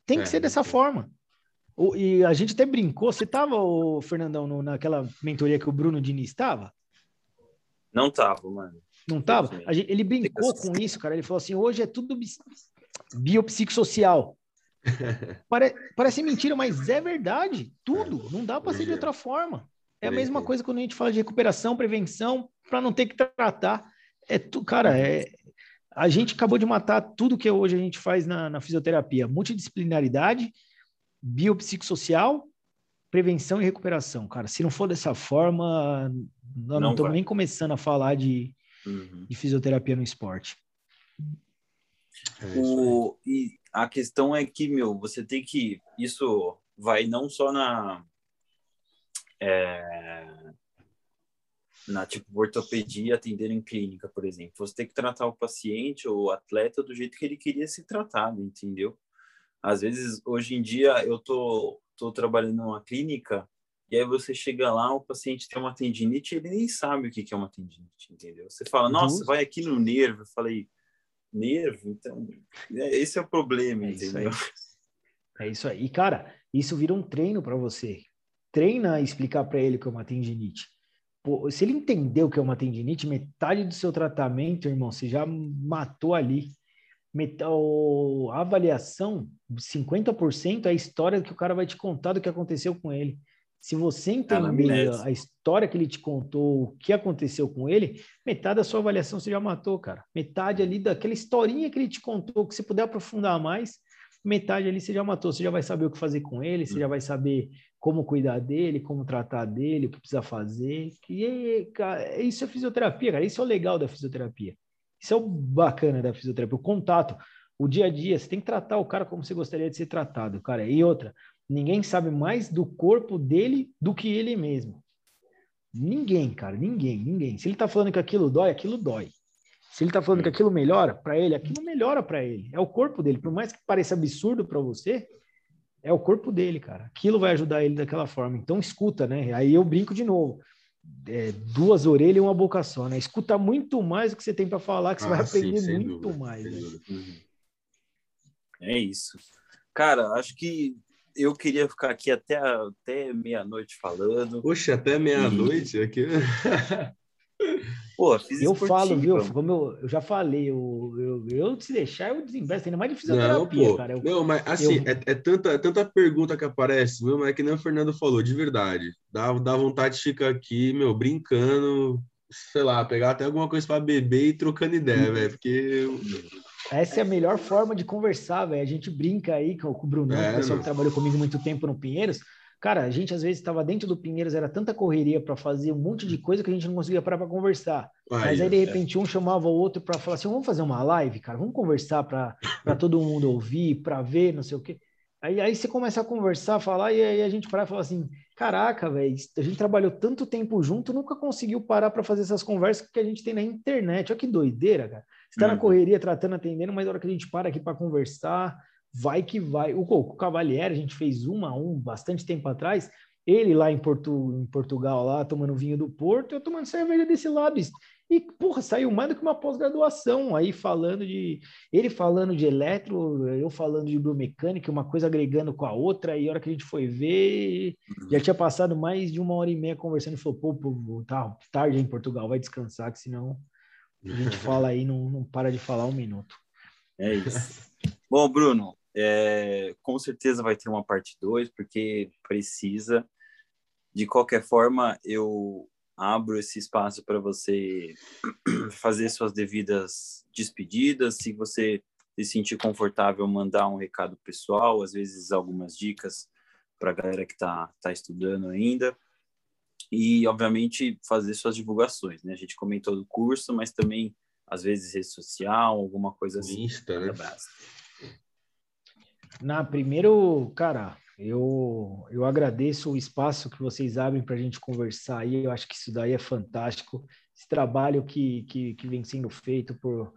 Tem que é, ser dessa forma. O, e a gente até brincou. Você estava, Fernandão, no, naquela mentoria que o Bruno Diniz estava? Não estava, mano. Não tava? Gente, ele brincou com isso, cara. Ele falou assim: hoje é tudo biopsicossocial. (laughs) Pare, parece mentira, mas é verdade. Tudo. Não dá para ser de é. outra forma. É a mesma coisa quando a gente fala de recuperação, prevenção, para não ter que tratar. É tu, cara, é, a gente acabou de matar tudo que hoje a gente faz na, na fisioterapia: multidisciplinaridade, biopsicossocial, prevenção e recuperação. Cara, se não for dessa forma, nós não estamos nem começando a falar de, uhum. de fisioterapia no esporte. É o, e a questão é que, meu, você tem que. Isso vai não só na. É, na tipo ortopedia atender em clínica, por exemplo. Você tem que tratar o paciente ou o atleta do jeito que ele queria ser tratado, entendeu? Às vezes, hoje em dia, eu tô, tô trabalhando numa clínica e aí você chega lá, o paciente tem uma tendinite, ele nem sabe o que é uma tendinite, entendeu? Você fala, uhum. nossa, vai aqui no nervo. Eu falei, nervo? Então, é, esse é o problema, é entendeu? Isso é isso aí. E, cara, isso vira um treino para você. Treina a explicar para ele que é uma tendinite. Pô, se ele entendeu que é uma tendinite, metade do seu tratamento, irmão, você já matou ali. Metal, a avaliação, 50% é a história que o cara vai te contar do que aconteceu com ele. Se você entender a história que ele te contou, o que aconteceu com ele, metade da sua avaliação você já matou, cara. Metade ali daquela historinha que ele te contou, que você puder aprofundar mais, metade ali você já matou. Você já vai saber o que fazer com ele, você já vai saber como cuidar dele, como tratar dele, o que precisa fazer. E cara, isso é fisioterapia, cara. Isso é o legal da fisioterapia. Isso é o bacana da fisioterapia, o contato, o dia a dia. Você tem que tratar o cara como você gostaria de ser tratado, cara. E outra, Ninguém sabe mais do corpo dele do que ele mesmo. Ninguém, cara, ninguém, ninguém. Se ele tá falando que aquilo dói, aquilo dói. Se ele tá falando que aquilo melhora para ele, aquilo melhora para ele. É o corpo dele. Por mais que pareça absurdo para você, é o corpo dele, cara. Aquilo vai ajudar ele daquela forma. Então escuta, né? Aí eu brinco de novo. É, duas orelhas e uma boca só, né? Escuta muito mais do que você tem para falar, que você ah, vai aprender sim, muito dúvida, mais. Né? É isso. Cara, acho que eu queria ficar aqui até, até meia-noite falando. Poxa, até meia-noite e... aqui. (laughs) Pô, eu falo, viu? Como eu, eu já falei, eu, eu, eu se deixar, eu desinvesto ainda mais de fisioterapia, não, cara. Eu, não, mas assim, eu... é, é, tanta, é tanta pergunta que aparece, meu, mas é que nem o Fernando falou, de verdade. Dá, dá vontade de ficar aqui, meu, brincando, sei lá, pegar até alguma coisa para beber e trocando ideia, velho, porque essa é a melhor forma de conversar, velho. A gente brinca aí com, com o Bruno, é, o pessoal que trabalhou comigo muito tempo no Pinheiros. Cara, a gente às vezes estava dentro do Pinheiros, era tanta correria para fazer um monte de coisa que a gente não conseguia parar para conversar. Mas aí, de é. repente, um chamava o outro para falar assim: vamos fazer uma live, cara, vamos conversar para todo mundo ouvir, para ver, não sei o quê. Aí, aí você começa a conversar, falar, e aí a gente para e fala assim: caraca, velho, a gente trabalhou tanto tempo junto, nunca conseguiu parar para fazer essas conversas que a gente tem na internet. Olha que doideira, cara. Você está uhum. na correria, tratando, atendendo, mas na hora que a gente para aqui para conversar, vai que vai. O, o Cavalieri, a gente fez uma a um bastante tempo atrás, ele lá em, Porto, em Portugal, lá tomando vinho do Porto, eu tomando cerveja desse lado. E, porra, saiu mais do que uma pós-graduação aí falando de. Ele falando de eletro, eu falando de biomecânica, uma coisa agregando com a outra, e a hora que a gente foi ver, já tinha passado mais de uma hora e meia conversando e falou: pô, pô tá tarde em Portugal, vai descansar, que senão a gente (laughs) fala aí, não, não para de falar um minuto. É isso. Bom, Bruno, é, com certeza vai ter uma parte 2, porque precisa. De qualquer forma, eu abro esse espaço para você (clears throat) fazer suas devidas despedidas. Se você se sentir confortável, mandar um recado pessoal, às vezes algumas dicas para a galera que está tá estudando ainda. E, obviamente, fazer suas divulgações. Né? A gente comentou do curso, mas também, às vezes, rede social, alguma coisa assim. Insta, né? Na primeiro, cara, eu, eu agradeço o espaço que vocês abrem para a gente conversar aí. Eu acho que isso daí é fantástico. Esse trabalho que, que, que vem sendo feito por,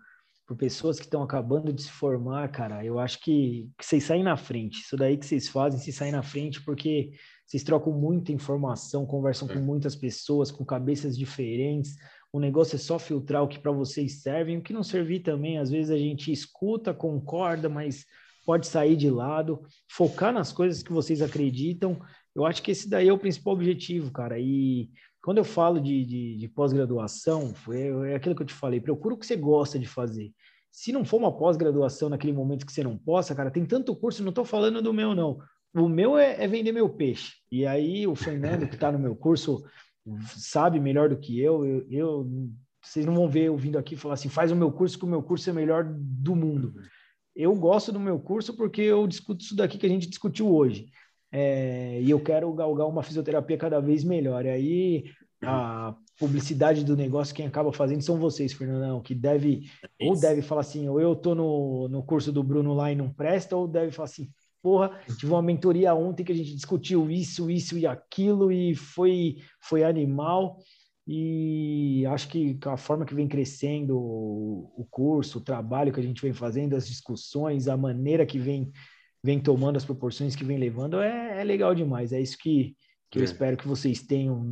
por pessoas que estão acabando de se formar, cara, eu acho que, que vocês saem na frente. Isso daí que vocês fazem, se saem na frente, porque vocês trocam muita informação, conversam é. com muitas pessoas, com cabeças diferentes. O negócio é só filtrar o que para vocês servem, o que não servir também. Às vezes a gente escuta, concorda, mas pode sair de lado, focar nas coisas que vocês acreditam. Eu acho que esse daí é o principal objetivo, cara. E quando eu falo de, de, de pós-graduação, é, é aquilo que eu te falei, procura o que você gosta de fazer. Se não for uma pós-graduação naquele momento que você não possa, cara, tem tanto curso, não estou falando do meu, não. O meu é, é, vender meu peixe. E aí o Fernando, que está no meu curso, sabe melhor do que eu. eu. Eu, Vocês não vão ver eu vindo aqui falar assim, faz o meu curso, que o meu curso é melhor do mundo eu gosto do meu curso porque eu discuto isso daqui que a gente discutiu hoje. É, e eu quero galgar uma fisioterapia cada vez melhor. E aí a publicidade do negócio, quem acaba fazendo são vocês, Fernandão, que deve, é ou deve falar assim, ou eu tô no, no curso do Bruno lá e não presta, ou deve falar assim, porra, tive uma mentoria ontem que a gente discutiu isso, isso e aquilo, e foi, foi animal. E acho que a forma que vem crescendo o curso, o trabalho que a gente vem fazendo, as discussões, a maneira que vem, vem tomando as proporções que vem levando, é, é legal demais. É isso que, que é. eu espero que vocês tenham,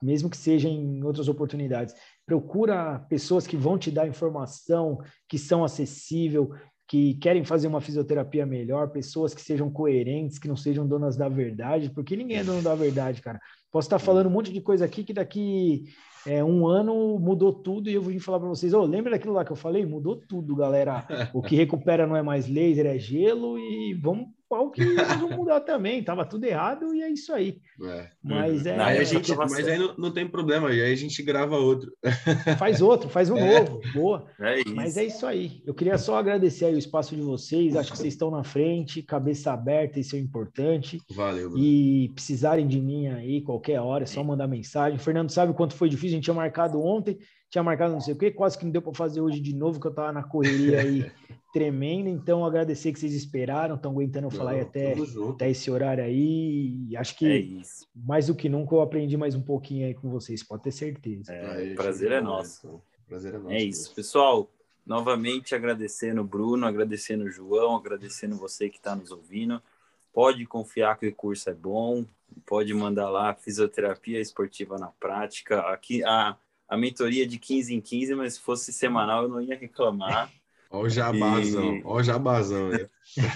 mesmo que seja em outras oportunidades. Procura pessoas que vão te dar informação, que são acessível, que querem fazer uma fisioterapia melhor, pessoas que sejam coerentes, que não sejam donas da verdade, porque ninguém é dono da verdade, cara. Posso estar falando um monte de coisa aqui que daqui é, um ano mudou tudo e eu vim falar para vocês, oh, lembra daquilo lá que eu falei? Mudou tudo, galera. O que recupera não é mais laser, é gelo e vamos qual que vão mudar também. Tava tudo errado e é isso aí. É. Mas é. Aí a gente, mas aí não, não, tem problema, aí a gente grava outro. (laughs) Faz outro, faz um é. novo. Boa. É mas é isso aí. Eu queria só agradecer aí o espaço de vocês. Acho que vocês estão na frente, cabeça aberta, isso é importante. Valeu. Bruno. E precisarem de mim aí qualquer hora, é só mandar mensagem. O Fernando sabe quanto foi difícil, a gente tinha marcado ontem tinha marcado não sei o quê, quase que não deu para fazer hoje de novo, que eu estava na correria aí (laughs) tremenda. Então, agradecer que vocês esperaram, estão aguentando não, falar até, até esse horário aí. E acho que é mais do que nunca eu aprendi mais um pouquinho aí com vocês, pode ter certeza. É, prazer é nosso. Prazer é nosso. É isso, pessoal. Novamente agradecendo o Bruno, agradecendo o João, agradecendo você que está nos ouvindo. Pode confiar que o curso é bom, pode mandar lá fisioterapia esportiva na prática. Aqui a a mentoria de 15 em 15, mas se fosse semanal eu não ia reclamar. Olha o jabazão, e... olha o jabazão.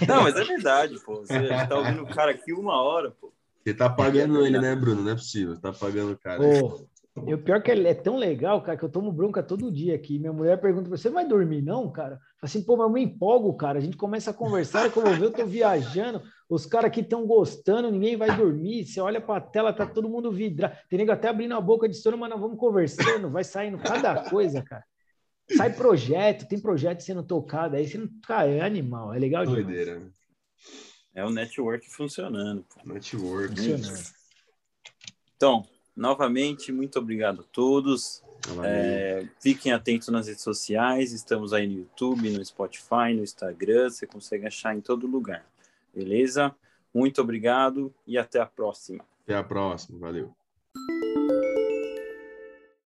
Não, mas é verdade, pô. Você tá ouvindo o cara aqui uma hora, pô. Você tá pagando ele, né, Bruno? Não é possível. Tá pagando o cara. Pô, e o pior é que ele é tão legal, cara, que eu tomo bronca todo dia aqui. Minha mulher pergunta: você vai dormir, não, cara? Assim, pô, mas eu me empolgo, cara. A gente começa a conversar, como eu ver, eu tô viajando. Os caras aqui estão gostando, ninguém vai dormir. Você olha para a tela, tá todo mundo vidrado. Tem nego até abrindo a boca de sono, mas nós vamos conversando, vai saindo cada coisa, cara. Sai projeto, tem projeto sendo tocado aí, você não, cara, é animal, é legal demais. Doideira. Né? É o network funcionando. Pô. Network. Funcionando. Então, novamente, muito obrigado a todos. É, fiquem atentos nas redes sociais, estamos aí no YouTube, no Spotify, no Instagram, você consegue achar em todo lugar. Beleza? Muito obrigado e até a próxima. Até a próxima, valeu.